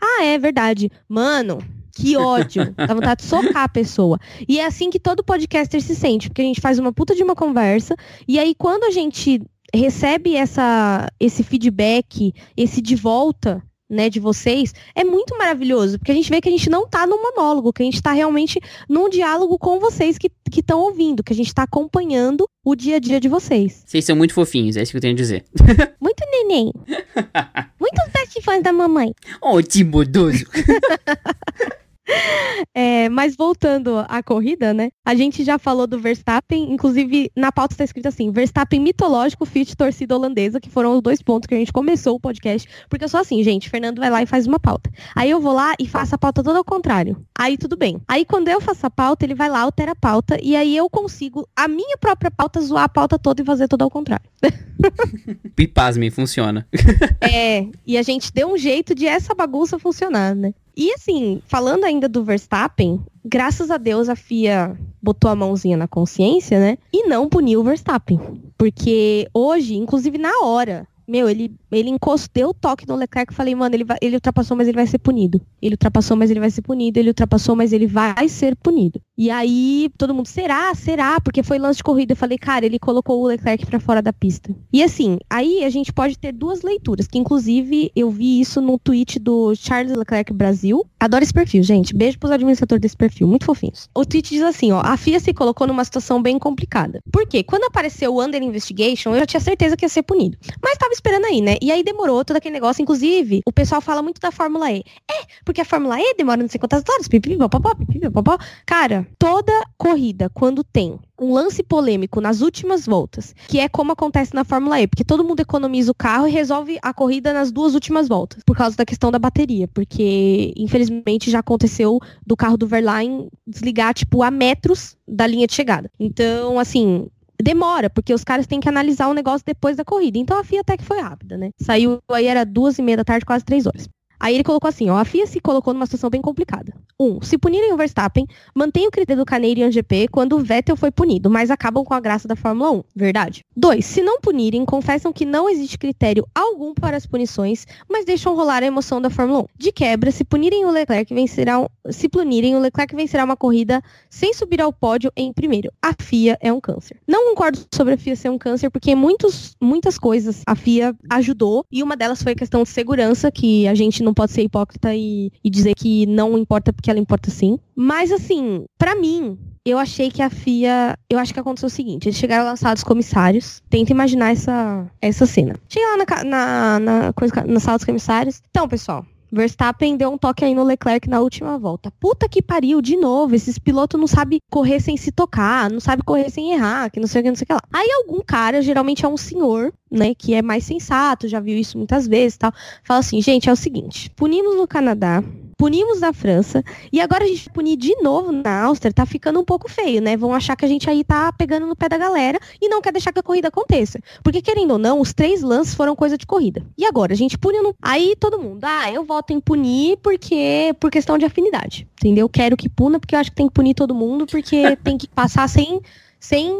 Ah, é verdade. Mano, que ódio. Dá vontade de socar a pessoa. E é assim que todo podcaster se sente, porque a gente faz uma puta de uma conversa, e aí quando a gente recebe essa, esse feedback, esse de volta, né, de vocês, é muito maravilhoso, porque a gente vê que a gente não tá no monólogo, que a gente tá realmente num diálogo com vocês que estão ouvindo, que a gente tá acompanhando o dia a dia de vocês. Vocês são muito fofinhos, é isso que eu tenho a dizer. Muito neném. Muitos best fãs da mamãe. Oh, timodoso. É, mas voltando à corrida, né? A gente já falou do Verstappen, inclusive na pauta está escrito assim: Verstappen mitológico, fit torcida holandesa, que foram os dois pontos que a gente começou o podcast. Porque eu sou assim, gente, Fernando vai lá e faz uma pauta. Aí eu vou lá e faço a pauta toda ao contrário. Aí tudo bem. Aí quando eu faço a pauta, ele vai lá, altera a pauta, e aí eu consigo, a minha própria pauta, zoar a pauta toda e fazer tudo ao contrário. e pasme, funciona. é, e a gente deu um jeito de essa bagunça funcionar, né? E assim, falando ainda do Verstappen, graças a Deus a FIA botou a mãozinha na consciência, né? E não puniu o Verstappen. Porque hoje, inclusive na hora, meu, ele, ele encostou o toque no Leclerc e falei, mano, ele, vai, ele ultrapassou, mas ele vai ser punido. Ele ultrapassou, mas ele vai ser punido. Ele ultrapassou, mas ele vai ser punido. E aí, todo mundo, será? Será? Porque foi lance de corrida. Eu falei, cara, ele colocou o Leclerc para fora da pista. E assim, aí a gente pode ter duas leituras, que inclusive eu vi isso no tweet do Charles Leclerc Brasil. Adoro esse perfil, gente. Beijo pros administradores desse perfil, muito fofinhos. O tweet diz assim, ó, a FIA se colocou numa situação bem complicada. Por quê? Quando apareceu o Under Investigation, eu já tinha certeza que ia ser punido. Mas tava esperando aí, né? E aí demorou todo aquele negócio. Inclusive, o pessoal fala muito da Fórmula E. É, porque a Fórmula E demora não sei quantas horas, pipipipopopó, pipipipopó. Cara, toda corrida, quando tem um lance polêmico nas últimas voltas, que é como acontece na Fórmula E, porque todo mundo economiza o carro e resolve a corrida nas duas últimas voltas, por causa da questão da bateria, porque infelizmente já aconteceu do carro do Verlaine desligar tipo a metros da linha de chegada. Então, assim, demora, porque os caras têm que analisar o negócio depois da corrida. Então a FIA até que foi rápida, né? Saiu aí, era duas e meia da tarde, quase três horas. Aí ele colocou assim, ó, a FIA se colocou numa situação bem complicada. Um, se punirem o Verstappen, mantém o critério do Canadian GP quando o Vettel foi punido, mas acabam com a graça da Fórmula 1, verdade? Dois, se não punirem, confessam que não existe critério algum para as punições, mas deixam rolar a emoção da Fórmula 1. De quebra, se punirem o Leclerc, vencerá, se punirem, o Leclerc vencerá uma corrida sem subir ao pódio em primeiro. A FIA é um câncer. Não concordo sobre a FIA ser um câncer, porque muitos, muitas coisas a FIA ajudou, e uma delas foi a questão de segurança, que a gente não pode ser hipócrita e, e dizer que não importa porque ela importa sim. Mas assim, para mim, eu achei que a FIA. Eu acho que aconteceu o seguinte: eles chegaram a lançar os comissários. Tenta imaginar essa, essa cena. Chega lá na, na, na, na sala dos comissários. Então, pessoal, Verstappen deu um toque aí no Leclerc na última volta. Puta que pariu, de novo. Esses pilotos não sabem correr sem se tocar, não sabem correr sem errar, que não sei o que, não sei o que lá. Aí algum cara, geralmente é um senhor, né, que é mais sensato, já viu isso muitas vezes tal, fala assim, gente, é o seguinte, punimos no Canadá, punimos na França e agora a gente punir de novo na Áustria, tá ficando um pouco feio, né? Vão achar que a gente aí tá pegando no pé da galera e não quer deixar que a corrida aconteça. Porque, querendo ou não, os três lances foram coisa de corrida. E agora, a gente pune no... Aí todo mundo, ah, eu voto em punir porque por questão de afinidade, entendeu? Quero que puna porque eu acho que tem que punir todo mundo porque tem que passar sem sem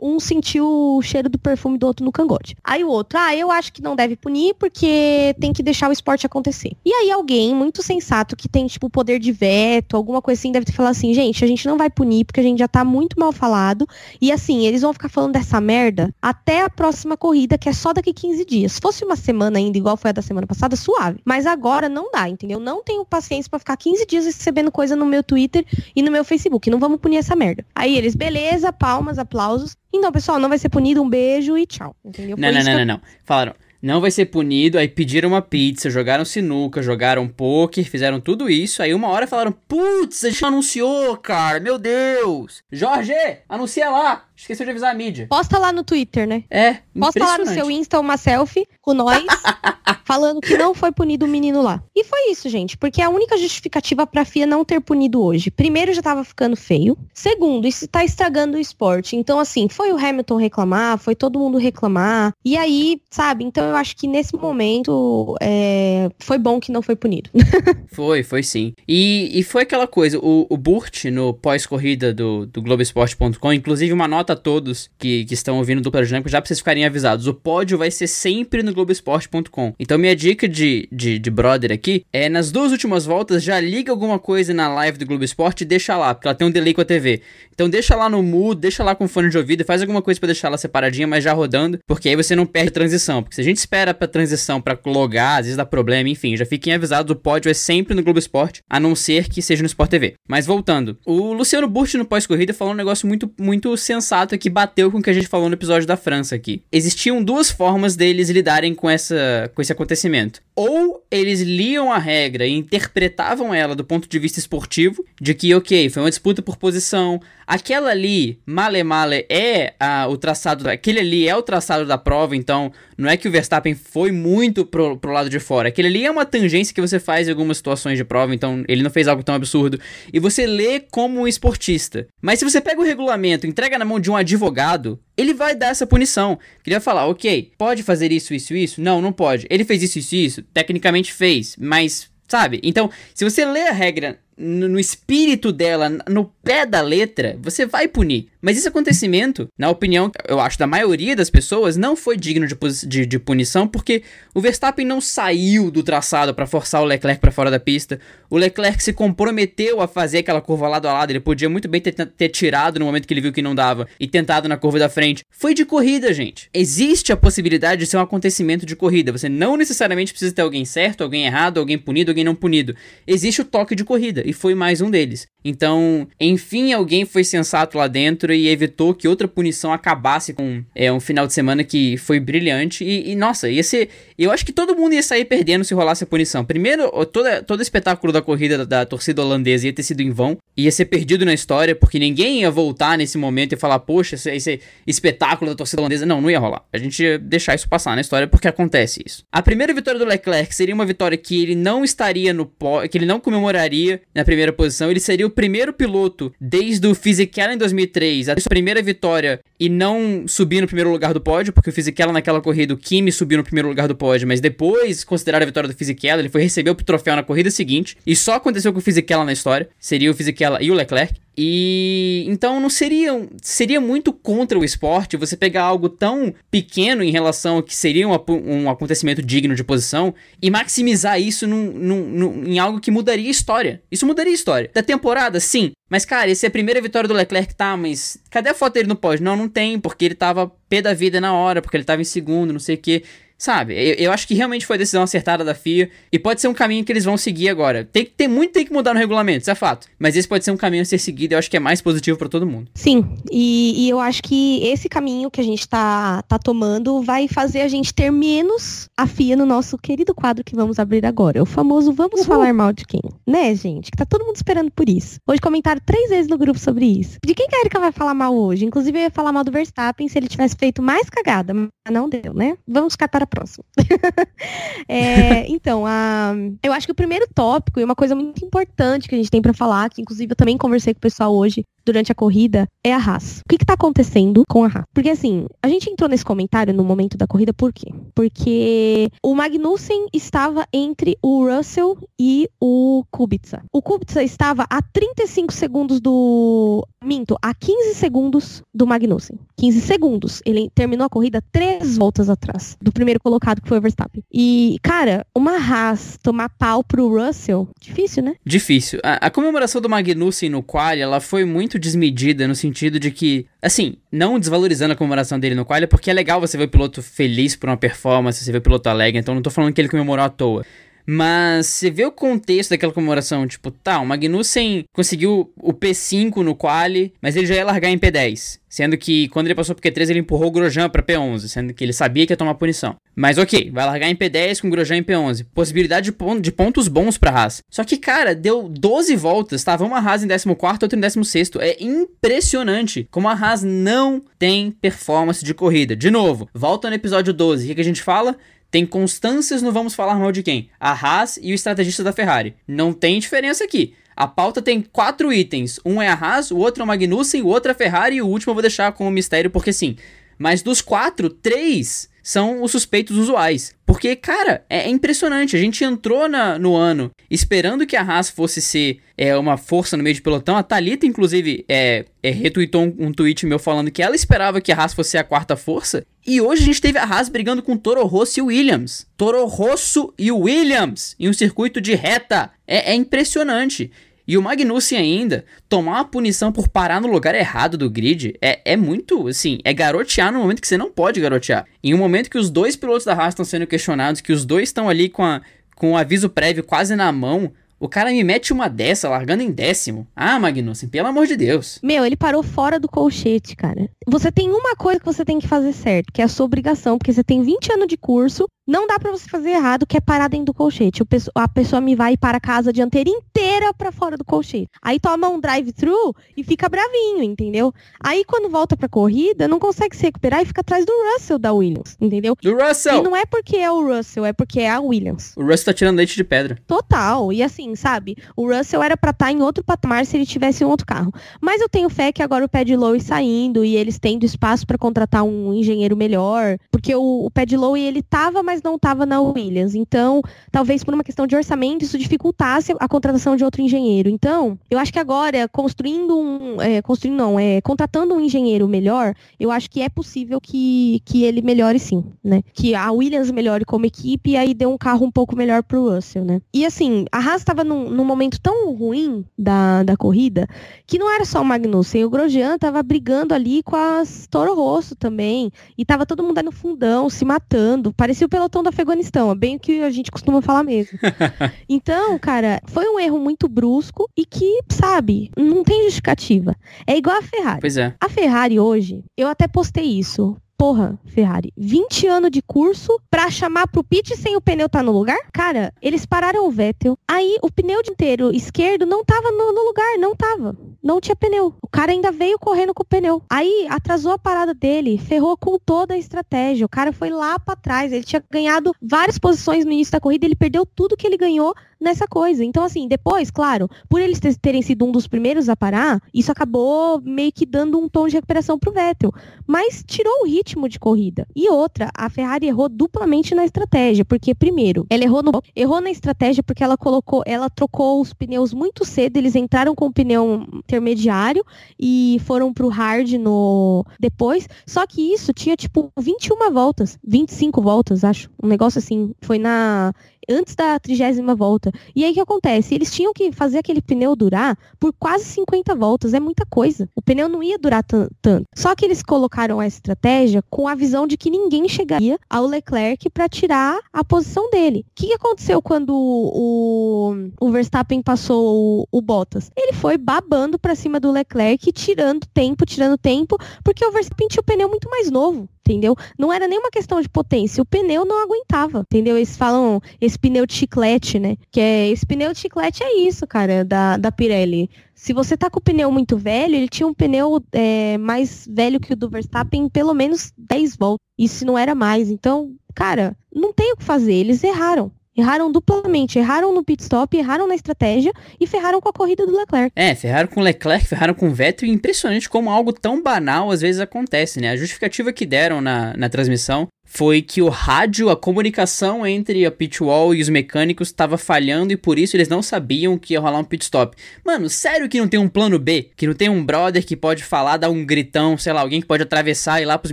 um sentir o cheiro do perfume do outro no cangote. Aí o outro, ah, eu acho que não deve punir porque tem que deixar o esporte acontecer. E aí alguém muito sensato que tem, tipo, poder de veto, alguma coisa assim, deve ter falado assim, gente, a gente não vai punir porque a gente já tá muito mal falado. E assim, eles vão ficar falando dessa merda até a próxima corrida, que é só daqui 15 dias. Se fosse uma semana ainda, igual foi a da semana passada, suave. Mas agora não dá, entendeu? Não tenho paciência para ficar 15 dias recebendo coisa no meu Twitter e no meu Facebook. Não vamos punir essa merda. Aí eles, beleza, palma palmas, aplausos. Então, pessoal, não vai ser punido, um beijo e tchau. Entendeu? Não, não, não, não, não. Falaram, não vai ser punido, aí pediram uma pizza, jogaram sinuca, jogaram poker, fizeram tudo isso, aí uma hora falaram, putz, a gente anunciou, cara, meu Deus. Jorge, anuncia lá. Esqueceu de avisar a mídia. Posta lá no Twitter, né? É, Posta lá no seu Insta uma selfie com nós, falando que não foi punido o menino lá. E foi isso, gente, porque a única justificativa pra FIA não ter punido hoje. Primeiro, já tava ficando feio. Segundo, isso tá estragando o esporte. Então, assim, foi o Hamilton reclamar, foi todo mundo reclamar. E aí, sabe, então eu acho que nesse momento é, foi bom que não foi punido. foi, foi sim. E, e foi aquela coisa, o, o Burt, no pós-corrida do, do Globoesporte.com, inclusive uma nota a todos que, que estão ouvindo do Dinâmico, já pra vocês ficarem avisados. O pódio vai ser sempre no Globoesporte.com. Então, minha dica de, de, de brother aqui é nas duas últimas voltas, já liga alguma coisa na live do Globo Esporte e deixa lá, porque ela tem um delay com a TV. Então, deixa lá no mudo, deixa lá com fone de ouvido, faz alguma coisa para deixar ela separadinha, mas já rodando, porque aí você não perde a transição. Porque se a gente espera pra transição para logar, às vezes dá problema, enfim, já fiquem avisados, o pódio é sempre no Globo Esporte, a não ser que seja no Sport TV. Mas voltando, o Luciano Burst no pós-corrida falou um negócio muito, muito sensato fato que bateu com o que a gente falou no episódio da França aqui. Existiam duas formas deles lidarem com, essa, com esse acontecimento. Ou eles liam a regra e interpretavam ela do ponto de vista esportivo, de que, ok, foi uma disputa por posição, aquela ali, male male, é a, o traçado, aquele ali é o traçado da prova, então não é que o Verstappen foi muito pro, pro lado de fora, aquele ali é uma tangência que você faz em algumas situações de prova, então ele não fez algo tão absurdo, e você lê como um esportista. Mas se você pega o regulamento, entrega na mão de um advogado, ele vai dar essa punição. Queria falar, ok, pode fazer isso, isso, isso? Não, não pode. Ele fez isso, isso, isso? Tecnicamente fez, mas, sabe? Então, se você lê a regra no, espírito dela, no pé da letra, você vai punir. Mas esse acontecimento, na opinião, eu acho, da maioria das pessoas, não foi digno de, de, de punição, porque o Verstappen não saiu do traçado para forçar o Leclerc para fora da pista. O Leclerc se comprometeu a fazer aquela curva lado a lado. Ele podia muito bem ter, ter tirado no momento que ele viu que não dava e tentado na curva da frente. Foi de corrida, gente. Existe a possibilidade de ser um acontecimento de corrida. Você não necessariamente precisa ter alguém certo, alguém errado, alguém punido, alguém não punido. Existe o toque de corrida e foi mais um deles. Então, enfim, alguém foi sensato lá dentro e evitou que outra punição acabasse com é, um final de semana que foi brilhante. E, e, nossa, ia ser. Eu acho que todo mundo ia sair perdendo se rolasse a punição. Primeiro, toda, todo espetáculo da corrida da, da, torcida holandesa ia ter sido em vão, ia ser perdido na história, porque ninguém ia voltar nesse momento e falar, poxa, esse, esse espetáculo da torcida holandesa. Não, não ia rolar. A gente ia deixar isso passar na história porque acontece isso. A primeira vitória do Leclerc seria uma vitória que ele não estaria no pó, que ele não comemoraria. Na primeira posição. Ele seria o primeiro piloto desde o Fisichella em 2003 até a sua primeira vitória e não subir no primeiro lugar do pódio, porque o Fisichella naquela corrida, o Kimi subiu no primeiro lugar do pódio, mas depois considerar a vitória do Fisichella, ele foi receber o troféu na corrida seguinte, e só aconteceu com o Fisichella na história, seria o Fisichella e o Leclerc. E então não seria seria muito contra o esporte você pegar algo tão pequeno em relação ao que seria um, um acontecimento digno de posição e maximizar isso num, num, num, em algo que mudaria a história. Isso mudaria a história. Da temporada, sim. Mas, cara, essa é a primeira vitória do Leclerc, tá? Mas cadê a foto dele no pódio? Não, não tem, porque ele tava pé da vida na hora, porque ele tava em segundo, não sei o quê. Sabe? Eu, eu, acho que realmente foi a decisão acertada da FIA e pode ser um caminho que eles vão seguir agora. Tem que ter muito tem que mudar no regulamento, isso é fato. Mas esse pode ser um caminho a ser seguido, eu acho que é mais positivo para todo mundo. Sim, e, e, eu acho que esse caminho que a gente tá, tá tomando vai fazer a gente ter menos a FIA no nosso querido quadro que vamos abrir agora. O famoso Vamos Uhul. Falar Mal de Quem? Né, gente? Que tá todo mundo esperando por isso. Hoje comentaram três vezes no grupo sobre isso. De quem que a Erika vai falar mal hoje? Inclusive, eu ia falar mal do Verstappen se ele tivesse feito mais cagada, mas não deu, né? Vamos ficar para a próxima. é, então, a, eu acho que o primeiro tópico, e uma coisa muito importante que a gente tem para falar, que inclusive eu também conversei com o pessoal hoje durante a corrida, é a Haas. O que, está acontecendo com a Haas? Porque assim, a gente entrou nesse comentário no momento da corrida, por quê? Porque o Magnussen estava entre o Russell e o Kubica. O Kubica estava a 35 segundos do. Minto, a 15 segundos do Magnussen. 15 segundos. Ele terminou a corrida três voltas atrás do primeiro colocado, que foi o Verstappen. E, cara, uma Haas tomar pau pro Russell, difícil, né? Difícil. A, a comemoração do Magnussen no qual ela foi muito desmedida no sentido de que, assim, não desvalorizando a comemoração dele no qual, porque é legal você ver o piloto feliz por uma performance, você ver o piloto alegre, então não tô falando que ele comemorou à toa. Mas você vê o contexto daquela comemoração, tipo, tá, o Magnussen conseguiu o P5 no quali, mas ele já ia largar em P10. Sendo que quando ele passou pro Q3, ele empurrou o Grosjean pra P11, sendo que ele sabia que ia tomar punição. Mas ok, vai largar em P10 com o Grosjean em P11. Possibilidade de, pon de pontos bons pra Haas. Só que, cara, deu 12 voltas, tava uma Haas em 14 outra em 16 É impressionante como a Haas não tem performance de corrida. De novo, volta no episódio 12, o que, que a gente fala? Tem constâncias no vamos falar mal de quem? A Haas e o estrategista da Ferrari. Não tem diferença aqui. A pauta tem quatro itens. Um é a Haas, o outro é o Magnussen, o outro é a Ferrari e o último eu vou deixar como mistério porque sim. Mas dos quatro, três são os suspeitos usuais. Porque, cara, é, impressionante. A gente entrou na, no ano esperando que a Haas fosse ser é, uma força no meio de pelotão. A Thalita, inclusive, é, é retweetou um, um, tweet meu falando que ela esperava que a Haas fosse a quarta força. E hoje a gente teve a Haas brigando com Toro Rosso e Williams. Toro Rosso e Williams em um circuito de reta. É, é impressionante. E o Magnussen ainda, tomar uma punição por parar no lugar errado do grid é, é muito, assim, é garotear no momento que você não pode garotear. Em um momento que os dois pilotos da Haas estão sendo questionados, que os dois estão ali com, a, com o aviso prévio quase na mão, o cara me mete uma dessa, largando em décimo. Ah, Magnussen, pelo amor de Deus. Meu, ele parou fora do colchete, cara. Você tem uma coisa que você tem que fazer certo, que é a sua obrigação, porque você tem 20 anos de curso, não dá para você fazer errado, que é parar dentro do colchete. A pessoa me vai para a casa dianteira inteira para fora do colchete. Aí toma um drive-thru e fica bravinho, entendeu? Aí quando volta pra corrida, não consegue se recuperar e fica atrás do Russell da Williams, entendeu? Do Russell! E não é porque é o Russell, é porque é a Williams. O Russell tá tirando leite de pedra. Total. E assim, sabe? O Russell era pra estar tá em outro patamar se ele tivesse um outro carro. Mas eu tenho fé que agora o Pad Lowe saindo e eles tendo espaço para contratar um engenheiro melhor, porque o, o Pad Lowe ele tava, não estava na Williams. Então, talvez por uma questão de orçamento, isso dificultasse a contratação de outro engenheiro. Então, eu acho que agora, construindo um. É, construindo não, é, contratando um engenheiro melhor, eu acho que é possível que, que ele melhore sim, né? Que a Williams melhore como equipe e aí dê um carro um pouco melhor pro Russell, né? E assim, a Haas estava num, num, momento tão ruim da, da corrida que não era só o Magnussen, o Grosjean tava brigando ali com as Toro Rosso também. E tava todo mundo aí no fundão, se matando. Parecia o do Afeganistão, é bem o que a gente costuma falar mesmo. então, cara, foi um erro muito brusco e que, sabe, não tem justificativa. É igual a Ferrari. Pois é. A Ferrari hoje, eu até postei isso porra, Ferrari, 20 anos de curso pra chamar pro pit sem o pneu tá no lugar? Cara, eles pararam o Vettel, aí o pneu inteiro esquerdo não tava no, no lugar, não tava. Não tinha pneu. O cara ainda veio correndo com o pneu. Aí atrasou a parada dele, ferrou com toda a estratégia. O cara foi lá para trás. Ele tinha ganhado várias posições no início da corrida, ele perdeu tudo que ele ganhou nessa coisa. Então, assim, depois, claro, por eles terem sido um dos primeiros a parar, isso acabou meio que dando um tom de recuperação pro Vettel. Mas tirou o ritmo de corrida. E outra, a Ferrari errou duplamente na estratégia, porque, primeiro, ela errou, no, errou na estratégia porque ela colocou, ela trocou os pneus muito cedo, eles entraram com o pneu intermediário e foram pro hard no depois. Só que isso tinha, tipo, 21 voltas, 25 voltas, acho. Um negócio assim. Foi na antes da trigésima volta. E aí o que acontece? Eles tinham que fazer aquele pneu durar por quase 50 voltas. É muita coisa. O pneu não ia durar tanto. Só que eles colocaram a estratégia com a visão de que ninguém chegaria ao Leclerc para tirar a posição dele. O que, que aconteceu quando o, o, Verstappen passou o, o Bottas? Ele foi babando para cima do Leclerc, tirando tempo, tirando tempo, porque o Verstappen tinha o pneu muito mais novo entendeu? Não era nenhuma questão de potência, o pneu não aguentava, entendeu? Eles falam esse pneu de chiclete, né? Que é esse pneu de chiclete é isso, cara, da, da Pirelli. Se você tá com o pneu muito velho, ele tinha um pneu é, mais velho que o do Verstappen, pelo menos 10 voltas. Isso não era mais. Então, cara, não tem o que fazer. Eles erraram. Erraram duplamente, erraram no pit stop, erraram na estratégia e ferraram com a corrida do Leclerc. É, ferraram com o Leclerc, ferraram com o Vettel e impressionante como algo tão banal às vezes acontece, né? A justificativa que deram na, na transmissão foi que o rádio, a comunicação entre a pit wall e os mecânicos estava falhando e por isso eles não sabiam que ia rolar um pit stop. Mano, sério que não tem um plano B? Que não tem um brother que pode falar, dar um gritão, sei lá, alguém que pode atravessar e ir lá pros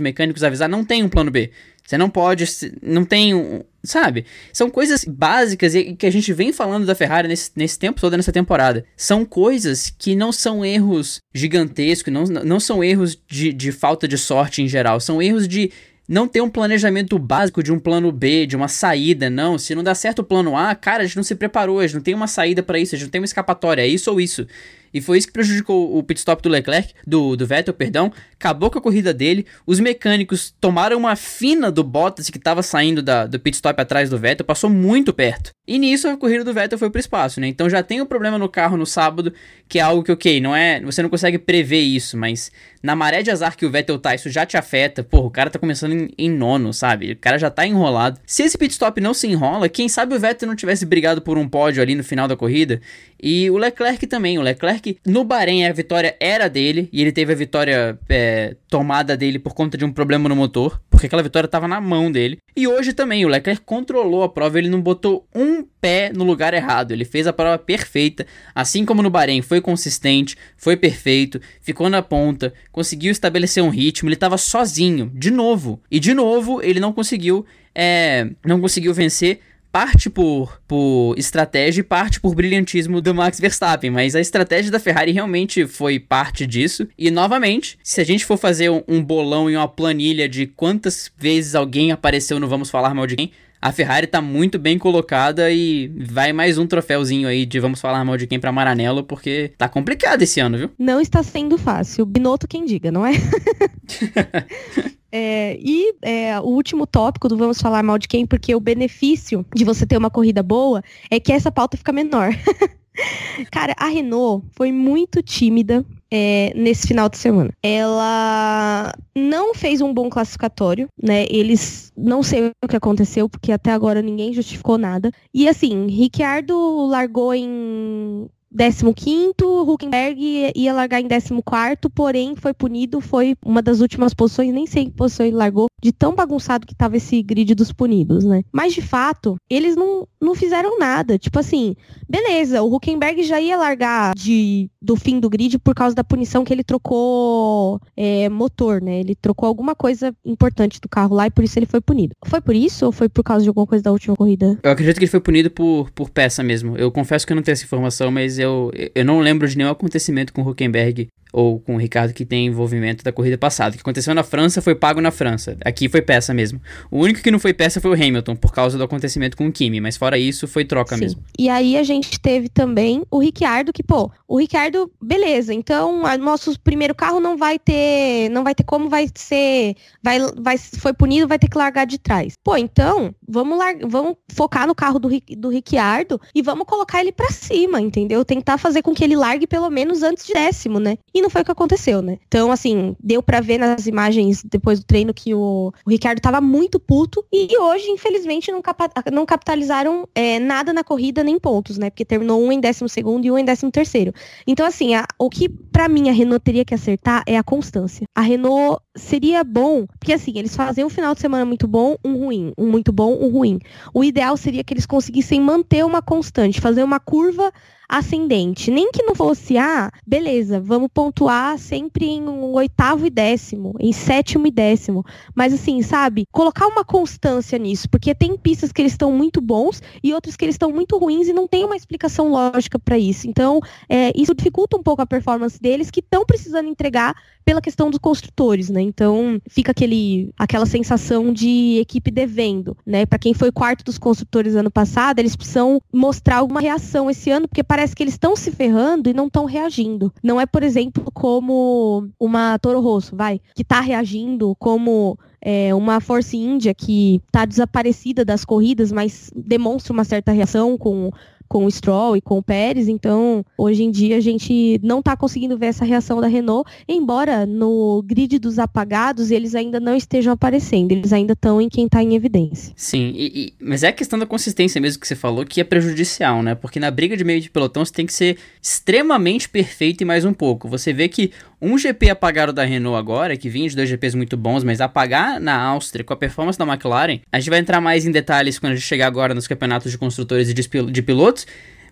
mecânicos avisar? Não tem um plano B. Você não pode, não tem um, sabe? São coisas básicas e que a gente vem falando da Ferrari nesse, nesse tempo todo nessa temporada. São coisas que não são erros gigantescos, não, não são erros de, de falta de sorte em geral, são erros de não ter um planejamento básico de um plano B, de uma saída, não. Se não dá certo o plano A, cara, a gente não se preparou, a gente não tem uma saída para isso, a gente não tem uma escapatória, é isso ou isso. E foi isso que prejudicou o pit stop do Leclerc, do, do Vettel, perdão. Acabou com a corrida dele. Os mecânicos tomaram uma fina do Bottas que estava saindo da, do pit stop atrás do Vettel, passou muito perto. E nisso a corrida do Vettel foi pro espaço, né? Então já tem um problema no carro no sábado, que é algo que, ok, não é. Você não consegue prever isso, mas na maré de azar que o Vettel tá, isso já te afeta. Porra, o cara tá começando em, em nono, sabe? O cara já tá enrolado. Se esse pit stop não se enrola, quem sabe o Vettel não tivesse brigado por um pódio ali no final da corrida. E o Leclerc também. O Leclerc no Bahrein a vitória era dele e ele teve a vitória é, tomada dele por conta de um problema no motor, porque aquela vitória estava na mão dele. E hoje também o Leclerc controlou a prova, ele não botou um pé no lugar errado, ele fez a prova perfeita, assim como no Bahrein, foi consistente, foi perfeito, ficou na ponta, conseguiu estabelecer um ritmo, ele estava sozinho, de novo. E de novo ele não conseguiu, é, não conseguiu vencer parte por, por estratégia e parte por brilhantismo do Max Verstappen, mas a estratégia da Ferrari realmente foi parte disso. E novamente, se a gente for fazer um, um bolão e uma planilha de quantas vezes alguém apareceu no Vamos Falar Mal de Quem, a Ferrari tá muito bem colocada e vai mais um troféuzinho aí de vamos falar mal de quem pra Maranello, porque tá complicado esse ano, viu? Não está sendo fácil. Binotto quem diga, não é? É, e é, o último tópico do Vamos Falar Mal de Quem, porque o benefício de você ter uma corrida boa é que essa pauta fica menor. Cara, a Renault foi muito tímida é, nesse final de semana. Ela não fez um bom classificatório, né? Eles não sei o que aconteceu, porque até agora ninguém justificou nada. E assim, Ricciardo largou em 15 Huckenberg ia largar em 14 porém foi punido, foi uma das últimas posições, nem sei que posição ele largou, de tão bagunçado que tava esse grid dos punidos, né? Mas de fato, eles não, não fizeram nada. Tipo assim, beleza, o Huckenberg já ia largar de, do fim do grid por causa da punição que ele trocou é, motor, né? Ele trocou alguma coisa importante do carro lá e por isso ele foi punido. Foi por isso ou foi por causa de alguma coisa da última corrida? Eu acredito que ele foi punido por, por peça mesmo. Eu confesso que eu não tenho essa informação, mas eu, eu não lembro de nenhum acontecimento com o Huckenberg ou com o Ricardo que tem envolvimento da corrida passada. O que aconteceu na França foi pago na França. Aqui foi peça mesmo. O único que não foi peça foi o Hamilton, por causa do acontecimento com o Kimi, mas fora isso, foi troca Sim. mesmo. E aí a gente teve também o Ricciardo, que, pô, o Ricciardo, beleza, então o nosso primeiro carro não vai ter, não vai ter como vai ser, vai, vai, foi punido, vai ter que largar de trás. Pô, então, vamos, lar vamos focar no carro do, do Ricciardo e vamos colocar ele para cima, entendeu? Tentar fazer com que ele largue pelo menos antes de décimo, né? E não foi o que aconteceu, né? Então, assim, deu para ver nas imagens depois do treino que o, o Ricardo tava muito puto e hoje, infelizmente, não, capa não capitalizaram é, nada na corrida nem pontos, né? Porque terminou um em décimo segundo e um em décimo terceiro. Então, assim, a, o que para mim a Renault teria que acertar é a constância. A Renault seria bom, porque assim, eles fazem um final de semana muito bom, um ruim, um muito bom, um ruim. O ideal seria que eles conseguissem manter uma constante, fazer uma curva ascendente. Nem que não fosse, ah, beleza, vamos pontuar sempre em um oitavo e décimo, em sétimo e décimo. Mas assim, sabe, colocar uma constância nisso, porque tem pistas que eles estão muito bons e outras que eles estão muito ruins e não tem uma explicação lógica para isso. Então, é, isso dificulta um pouco a performance deles que estão precisando entregar pela questão dos construtores, né? Então, fica aquele, aquela sensação de equipe devendo, né? Para quem foi quarto dos construtores ano passado, eles precisam mostrar alguma reação esse ano, porque parece que eles estão se ferrando e não estão reagindo. Não é, por exemplo, como uma Toro Rosso, vai, que está reagindo, como é, uma Force India que está desaparecida das corridas, mas demonstra uma certa reação com com o Stroll e com o Pérez, então hoje em dia a gente não está conseguindo ver essa reação da Renault, embora no grid dos apagados eles ainda não estejam aparecendo, eles ainda estão em quem está em evidência. Sim, e, e, mas é a questão da consistência mesmo que você falou que é prejudicial, né? Porque na briga de meio de pelotão você tem que ser extremamente perfeito e mais um pouco. Você vê que um GP apagado da Renault agora, que vinha de dois GPs muito bons, mas apagar na Áustria com a performance da McLaren, a gente vai entrar mais em detalhes quando a gente chegar agora nos campeonatos de construtores e de pilotos,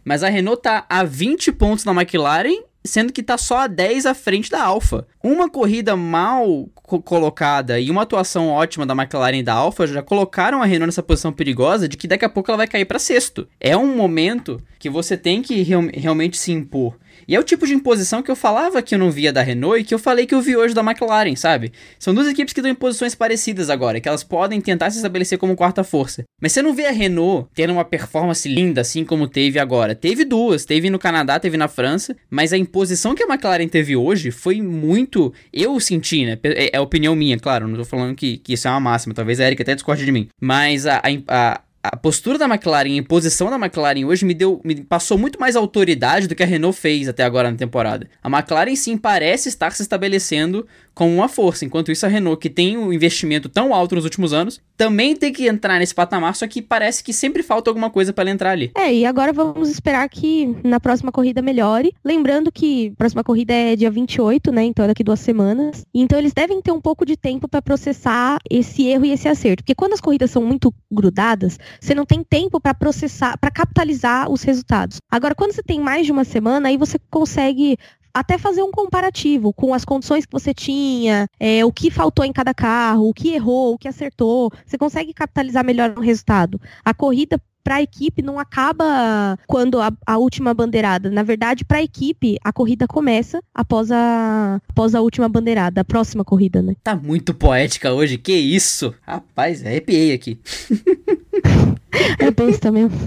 mas a Renault tá a 20 pontos na McLaren sendo que tá só a 10 à frente da Alfa. Uma corrida mal co colocada e uma atuação ótima da McLaren e da Alfa já colocaram a Renault nessa posição perigosa de que daqui a pouco ela vai cair para sexto. É um momento que você tem que real realmente se impor. E é o tipo de imposição que eu falava que eu não via da Renault e que eu falei que eu vi hoje da McLaren, sabe? São duas equipes que estão em posições parecidas agora, que elas podem tentar se estabelecer como quarta força. Mas você não vê a Renault tendo uma performance linda assim como teve agora. Teve duas, teve no Canadá, teve na França, mas a imposição que a McLaren teve hoje foi muito. Eu senti, né? É, é opinião minha, claro, não tô falando que, que isso é uma máxima, talvez a Erika até discorde de mim. Mas a, a, a postura da McLaren, a posição da McLaren hoje me deu, me passou muito mais autoridade do que a Renault fez até agora na temporada. A McLaren sim parece estar se estabelecendo como uma força, enquanto isso a Renault, que tem um investimento tão alto nos últimos anos, também tem que entrar nesse patamar, só que parece que sempre falta alguma coisa para ela entrar ali. É, e agora vamos esperar que na próxima corrida melhore. Lembrando que a próxima corrida é dia 28, né? Então é daqui duas semanas. Então eles devem ter um pouco de tempo para processar esse erro e esse acerto, porque quando as corridas são muito grudadas, você não tem tempo para processar, para capitalizar os resultados. Agora, quando você tem mais de uma semana, aí você consegue até fazer um comparativo com as condições que você tinha, é, o que faltou em cada carro, o que errou, o que acertou. Você consegue capitalizar melhor o resultado. A corrida para a equipe não acaba quando a, a última bandeirada. Na verdade, para a equipe, a corrida começa após a, após a última bandeirada, a próxima corrida, né? Tá muito poética hoje, que isso? Rapaz, arrepiei aqui. É besta mesmo.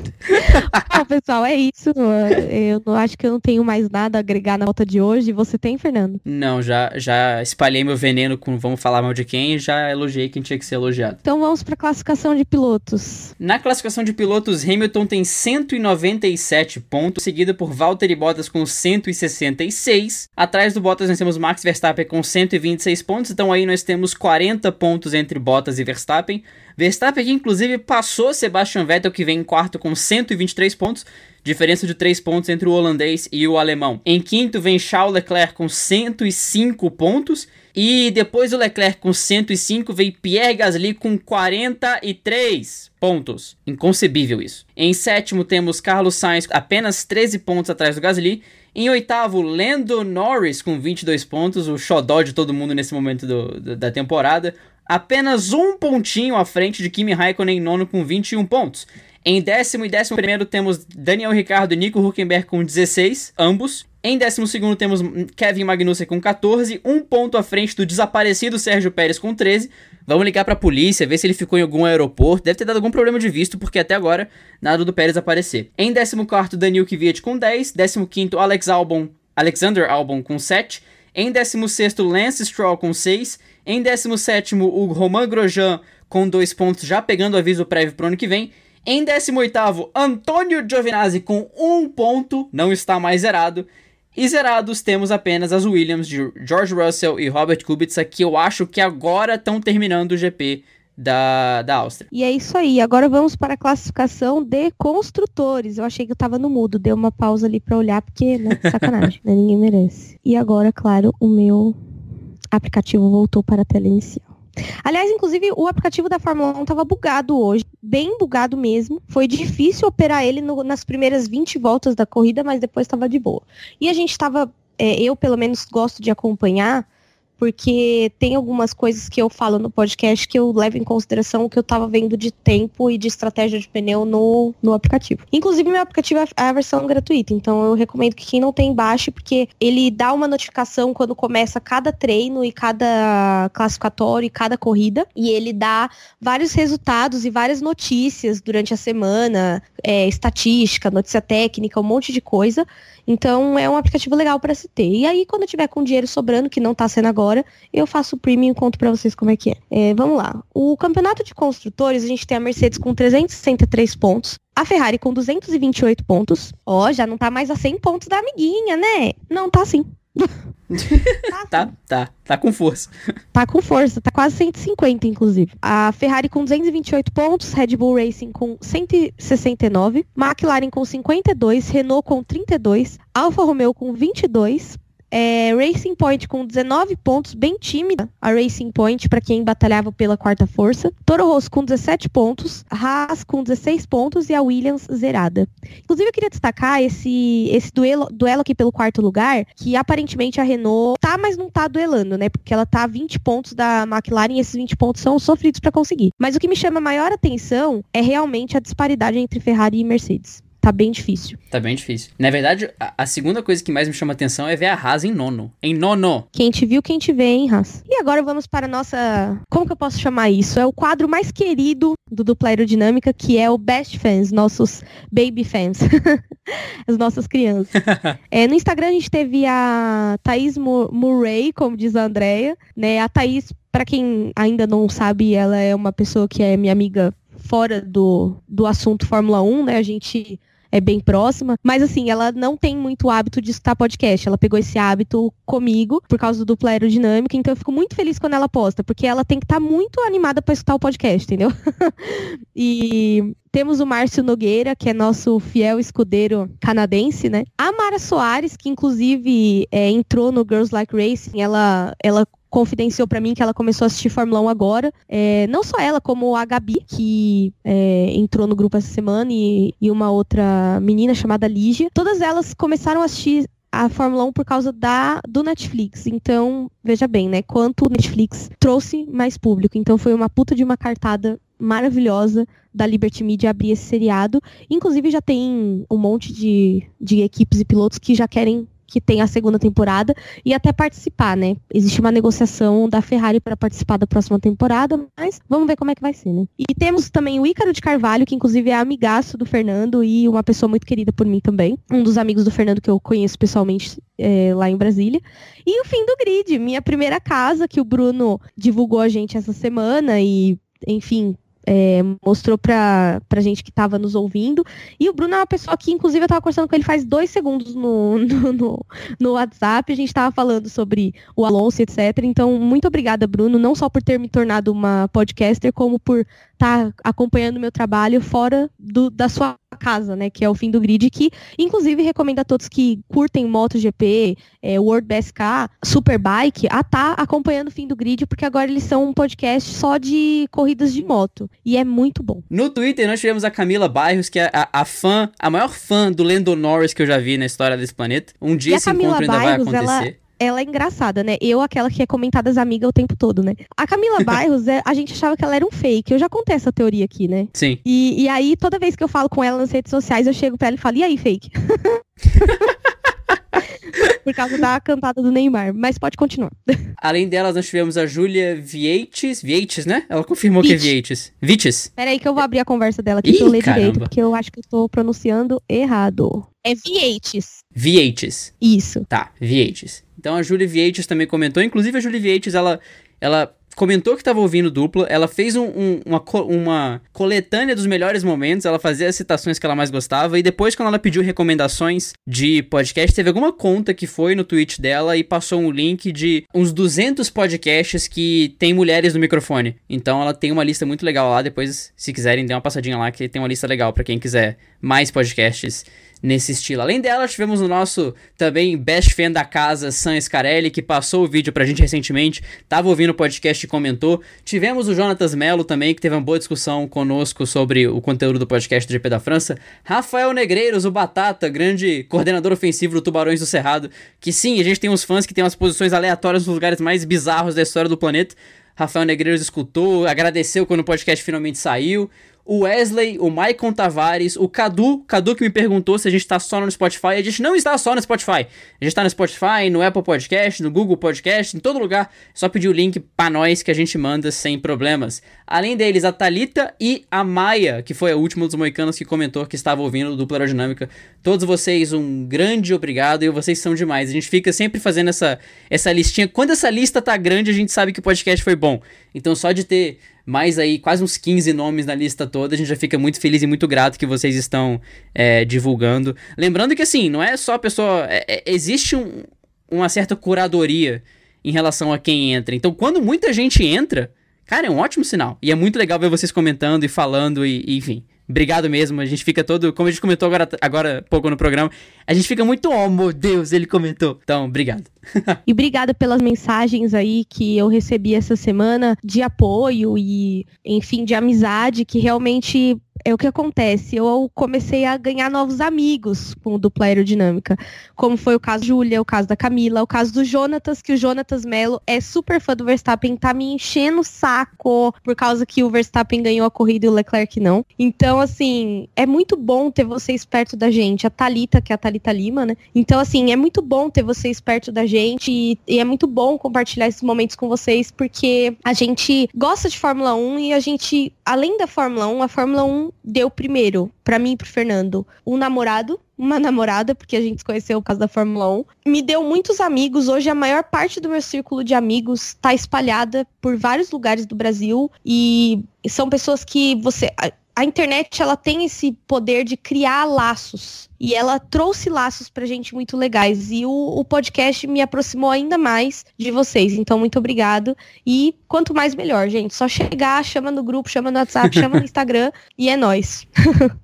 Bom, pessoal, é isso. Eu não acho que eu não tenho mais nada a agregar na volta de hoje. Você tem, Fernando? Não, já, já espalhei meu veneno com vamos falar mal de quem e já elogiei quem tinha que ser elogiado. Então vamos para a classificação de pilotos. Na classificação de pilotos, Hamilton tem 197 pontos, seguido por Valtteri Bottas com 166. Atrás do Bottas nós temos Max Verstappen com 126 pontos, então aí nós temos 40 pontos entre Bottas e Verstappen. Verstappen que inclusive passou Sebastian Vettel que vem em quarto com 123 pontos, diferença de 3 pontos entre o holandês e o alemão. Em quinto vem Charles Leclerc com 105 pontos e depois do Leclerc com 105 vem Pierre Gasly com 43 pontos. Inconcebível isso. Em sétimo temos Carlos Sainz apenas 13 pontos atrás do Gasly. Em oitavo, Lando Norris com 22 pontos, o xodó de todo mundo nesse momento do, do, da temporada apenas um pontinho à frente de Kimi Raikkonen em nono com 21 pontos. Em décimo e décimo primeiro temos Daniel Ricardo e Nico Huckenberg com 16, ambos. Em 12 temos Kevin Magnussen com 14, um ponto à frente do desaparecido Sérgio Pérez com 13. Vamos ligar pra polícia, ver se ele ficou em algum aeroporto. Deve ter dado algum problema de visto, porque até agora nada do Pérez aparecer. Em 14, Daniel Kvyat com 10. 15, Alex Albon, Alexander Albon com 7. Em 16, Lance Stroll com 6. Em 17, o Romain Grosjean com 2 pontos, já pegando o aviso prévio pro ano que vem. Em 18, Antônio Giovinazzi com 1 ponto, não está mais zerado. E zerados temos apenas as Williams de George Russell e Robert Kubica, que eu acho que agora estão terminando o GP da, da Áustria. E é isso aí. Agora vamos para a classificação de construtores. Eu achei que eu tava no mudo, deu uma pausa ali para olhar, porque, né, sacanagem, né, ninguém merece. E agora, claro, o meu aplicativo voltou para a tela inicial. Aliás, inclusive, o aplicativo da Fórmula 1 estava bugado hoje, bem bugado mesmo. Foi difícil operar ele no, nas primeiras 20 voltas da corrida, mas depois estava de boa. E a gente estava, é, eu pelo menos gosto de acompanhar porque tem algumas coisas que eu falo no podcast que eu levo em consideração o que eu tava vendo de tempo e de estratégia de pneu no, no aplicativo. Inclusive, meu aplicativo é a versão gratuita, então eu recomendo que quem não tem baixe, porque ele dá uma notificação quando começa cada treino e cada classificatório e cada corrida, e ele dá vários resultados e várias notícias durante a semana, é, estatística, notícia técnica, um monte de coisa. Então é um aplicativo legal para se ter. E aí, quando eu tiver com dinheiro sobrando, que não tá sendo agora, eu faço o premium e conto para vocês como é que é. é. Vamos lá. O campeonato de construtores, a gente tem a Mercedes com 363 pontos. A Ferrari com 228 pontos. Ó, já não tá mais a 100 pontos da amiguinha, né? Não, tá sim. tá, tá, tá com força. Tá com força, tá quase 150, inclusive. A Ferrari com 228 pontos, Red Bull Racing com 169, McLaren com 52, Renault com 32, Alfa Romeo com 22, é, Racing Point com 19 pontos, bem tímida a Racing Point para quem batalhava pela quarta força. Toro Rosso com 17 pontos, Haas com 16 pontos e a Williams zerada. Inclusive eu queria destacar esse, esse duelo, duelo aqui pelo quarto lugar, que aparentemente a Renault tá, mas não tá duelando, né? Porque ela tá a 20 pontos da McLaren e esses 20 pontos são sofridos para conseguir. Mas o que me chama maior atenção é realmente a disparidade entre Ferrari e Mercedes tá bem difícil. Tá bem difícil. Na verdade, a, a, segunda coisa que mais me chama atenção é ver a Haas em nono. Em nono. Quem te viu, quem te vê, hein, Haas? E agora vamos para a nossa. Como que eu posso chamar isso? É o quadro mais querido do Dupla Aerodinâmica, que é o Best Fans, nossos baby fans. As nossas crianças. é, no Instagram a gente teve a Thaís Murray, como diz a Andrea, né? A Thaís, para quem ainda não sabe, ela é uma pessoa que é minha amiga fora do, do assunto Fórmula 1, né? A gente é bem próxima, mas assim, ela não tem muito hábito de escutar podcast. Ela pegou esse hábito comigo por causa do dupla aerodinâmica, então eu fico muito feliz quando ela posta, porque ela tem que estar tá muito animada para escutar o podcast, entendeu? e temos o Márcio Nogueira, que é nosso fiel escudeiro canadense, né? A Mara Soares, que inclusive é, entrou no Girls Like Racing, ela, ela confidenciou para mim que ela começou a assistir Fórmula 1 agora. É, não só ela, como a Gabi, que é, entrou no grupo essa semana, e, e uma outra menina chamada Lígia. Todas elas começaram a assistir a Fórmula 1 por causa da do Netflix. Então, veja bem, né? Quanto o Netflix trouxe mais público. Então foi uma puta de uma cartada maravilhosa da Liberty Media abrir esse seriado. Inclusive já tem um monte de, de equipes e pilotos que já querem que tem a segunda temporada e até participar, né? Existe uma negociação da Ferrari para participar da próxima temporada, mas vamos ver como é que vai ser, né? E temos também o Ícaro de Carvalho, que inclusive é amigaço do Fernando e uma pessoa muito querida por mim também. Um dos amigos do Fernando que eu conheço pessoalmente é, lá em Brasília. E o fim do grid, minha primeira casa, que o Bruno divulgou a gente essa semana e, enfim, é, mostrou pra, pra gente que tava nos ouvindo. E o Bruno é uma pessoa que, inclusive, eu tava conversando com ele faz dois segundos no, no, no, no WhatsApp. A gente tava falando sobre o Alonso, etc. Então, muito obrigada, Bruno, não só por ter me tornado uma podcaster, como por tá acompanhando o meu trabalho fora do, da sua casa, né? Que é o fim do grid, que inclusive recomendo a todos que curtem MotoGP, é, World BSK, Superbike, a estar tá acompanhando o fim do grid, porque agora eles são um podcast só de corridas de moto. E é muito bom. No Twitter nós tivemos a Camila Bairros, que é a, a fã, a maior fã do Lando Norris que eu já vi na história desse planeta. Um dia esse encontro ainda Bairros, vai acontecer. Ela ela é engraçada, né? Eu, aquela que é comentada as amigas o tempo todo, né? A Camila Bairros, é, a gente achava que ela era um fake. Eu já contei essa teoria aqui, né? Sim. E, e aí, toda vez que eu falo com ela nas redes sociais, eu chego pra ela e falo, e aí, fake? por causa da cantada do Neymar. Mas pode continuar. Além delas, nós tivemos a Júlia Vieites. Vieites, né? Ela confirmou Vite. que é Vieites. Vites. Peraí que eu vou abrir a conversa dela aqui Ih, pra eu ler caramba. direito, porque eu acho que eu tô pronunciando errado. É Vieites. Vieites. Isso. Tá, Vieites. Então a Júlia Vieites também comentou. Inclusive a Júlia Vieites, ela, ela comentou que estava ouvindo dupla, ela fez um, um, uma, uma coletânea dos melhores momentos, ela fazia as citações que ela mais gostava, e depois, quando ela pediu recomendações de podcast, teve alguma conta que foi no tweet dela e passou um link de uns 200 podcasts que tem mulheres no microfone. Então ela tem uma lista muito legal lá, depois, se quiserem, dê uma passadinha lá, que tem uma lista legal para quem quiser mais podcasts nesse estilo. Além dela, tivemos o nosso também best fan da casa, Sam Scarelli, que passou o vídeo pra gente recentemente, tava ouvindo o podcast e comentou. Tivemos o Jonatas Melo também, que teve uma boa discussão conosco sobre o conteúdo do podcast do GP da França. Rafael Negreiros, o Batata, grande coordenador ofensivo do Tubarões do Cerrado, que sim, a gente tem uns fãs que tem umas posições aleatórias nos lugares mais bizarros da história do planeta. Rafael Negreiros escutou, agradeceu quando o podcast finalmente saiu o Wesley, o Maicon Tavares, o Cadu, Cadu que me perguntou se a gente tá só no Spotify. A gente não está só no Spotify. A gente tá no Spotify, no Apple Podcast, no Google Podcast, em todo lugar. Só pedir o link pra nós que a gente manda sem problemas. Além deles, a Talita e a Maia, que foi a última dos moicanos que comentou que estava ouvindo o Dupla Aerodinâmica. Todos vocês, um grande obrigado e vocês são demais. A gente fica sempre fazendo essa, essa listinha. Quando essa lista tá grande, a gente sabe que o podcast foi bom. Então, só de ter mais aí quase uns 15 nomes na lista toda. A gente já fica muito feliz e muito grato que vocês estão é, divulgando. Lembrando que, assim, não é só a pessoa. É, é, existe um, uma certa curadoria em relação a quem entra. Então, quando muita gente entra, cara, é um ótimo sinal. E é muito legal ver vocês comentando e falando e, e enfim. Obrigado mesmo. A gente fica todo. Como a gente comentou agora, agora pouco no programa, a gente fica muito, oh meu Deus, ele comentou. Então, obrigado. e obrigada pelas mensagens aí que eu recebi essa semana de apoio e, enfim, de amizade que realmente é o que acontece. Eu comecei a ganhar novos amigos com o dupla aerodinâmica. Como foi o caso da Júlia, o caso da Camila, o caso do Jonatas, que o Jonatas Melo é super fã do Verstappen, tá me enchendo o saco por causa que o Verstappen ganhou a corrida e o Leclerc não. Então, assim, é muito bom ter vocês perto da gente. A Talita, que é a Talita Lima, né? Então, assim, é muito bom ter vocês perto da gente e, e é muito bom compartilhar esses momentos com vocês, porque a gente gosta de Fórmula 1 e a gente, além da Fórmula 1, a Fórmula 1 deu primeiro, para mim e pro Fernando, um namorado, uma namorada, porque a gente se conheceu por causa da Fórmula 1. Me deu muitos amigos. Hoje a maior parte do meu círculo de amigos tá espalhada por vários lugares do Brasil e são pessoas que você a internet ela tem esse poder de criar laços. E ela trouxe laços pra gente muito legais. E o, o, podcast me aproximou ainda mais de vocês. Então, muito obrigado. E quanto mais melhor, gente. Só chegar, chama no grupo, chama no WhatsApp, chama no Instagram e é nós.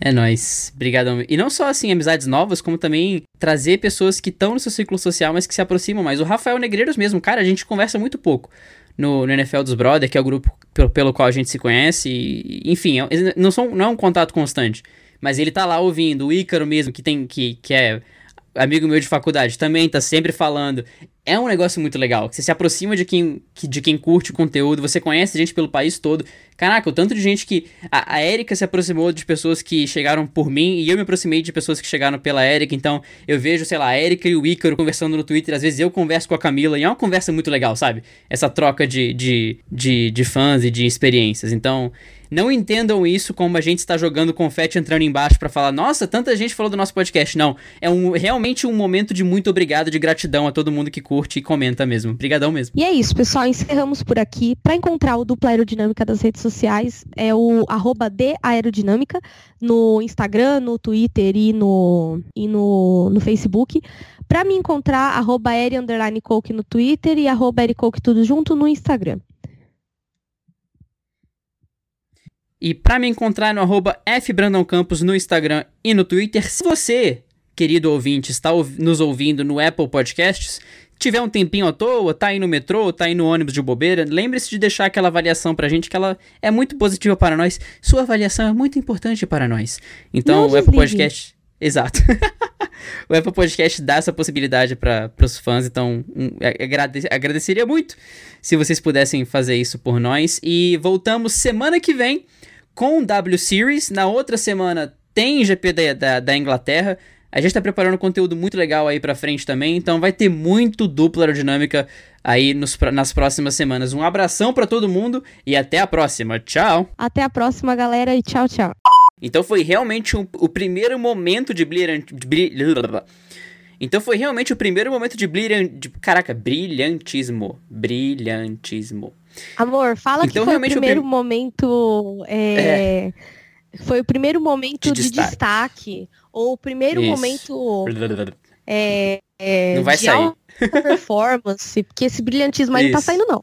É nóis. Obrigadão. E não só, assim, amizades novas, como também trazer pessoas que estão no seu ciclo social, mas que se aproximam mais. O Rafael Negreiros mesmo, cara, a gente conversa muito pouco no, no NFL dos Brother, que é o grupo pelo, pelo qual a gente se conhece. E, enfim, é, não, são, não é um contato constante. Mas ele tá lá ouvindo. O Ícaro mesmo, que tem que, que é amigo meu de faculdade, também tá sempre falando é um negócio muito legal. Você se aproxima de quem, de quem curte o conteúdo, você conhece gente pelo país todo. Caraca, o tanto de gente que. A, a Erika se aproximou de pessoas que chegaram por mim e eu me aproximei de pessoas que chegaram pela Erika. Então eu vejo, sei lá, a Erika e o Ícaro conversando no Twitter. Às vezes eu converso com a Camila e é uma conversa muito legal, sabe? Essa troca de, de, de, de fãs e de experiências. Então. Não entendam isso como a gente está jogando confete entrando embaixo para falar, nossa, tanta gente falou do nosso podcast. Não, é um, realmente um momento de muito obrigado, de gratidão a todo mundo que curte e comenta mesmo. Obrigadão mesmo. E é isso, pessoal. Encerramos por aqui. Para encontrar o Dupla Aerodinâmica das redes sociais, é o arroba Aerodinâmica no Instagram, no Twitter e no, e no, no Facebook. Para me encontrar, arroba Coke no Twitter e arroba tudo junto no Instagram. E para me encontrar no arroba fbrandãocampos no Instagram e no Twitter, se você, querido ouvinte, está nos ouvindo no Apple Podcasts, tiver um tempinho à toa, tá aí no metrô, tá aí no ônibus de bobeira, lembre-se de deixar aquela avaliação pra gente, que ela é muito positiva para nós. Sua avaliação é muito importante para nós. Então, Não o Apple Podcast... Exato. o Apple Podcast dá essa possibilidade para os fãs, então um, agrade agradeceria muito se vocês pudessem fazer isso por nós. E voltamos semana que vem com o W Series. Na outra semana tem GP da, da, da Inglaterra. A gente tá preparando conteúdo muito legal aí pra frente também, então vai ter muito dupla aerodinâmica aí nos, nas próximas semanas. Um abração para todo mundo e até a próxima. Tchau! Até a próxima, galera, e tchau, tchau. Então foi realmente um, o primeiro momento de brilhante. Então foi realmente o primeiro momento de brilhante. Caraca, brilhantismo. Brilhantismo. Amor, fala então, que foi o primeiro momento. É... É... Foi o primeiro momento de, de destaque. destaque. Ou o primeiro Isso. momento. É, é, não vai sair. performance, porque esse brilhantismo aí Isso. não tá saindo, não.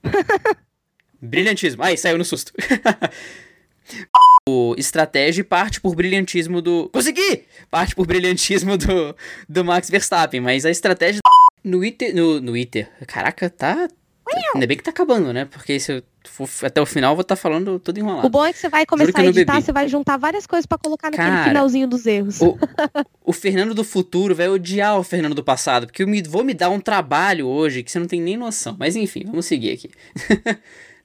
brilhantismo. Aí, saiu no susto. o estratégia parte por brilhantismo do. Consegui! Parte por brilhantismo do, do Max Verstappen, mas a estratégia. No Iter. No, no Iter. Caraca, tá. Ainda bem que tá acabando, né? Porque se eu for até o final, eu vou estar tá falando tudo enrolado. O bom é que você vai começar a editar, você vai juntar várias coisas para colocar naquele Cara, finalzinho dos erros. O, o, Fernando do futuro vai odiar o Fernando do passado, porque eu me, vou me dar um trabalho hoje que você não tem nem noção. Mas enfim, vamos seguir aqui.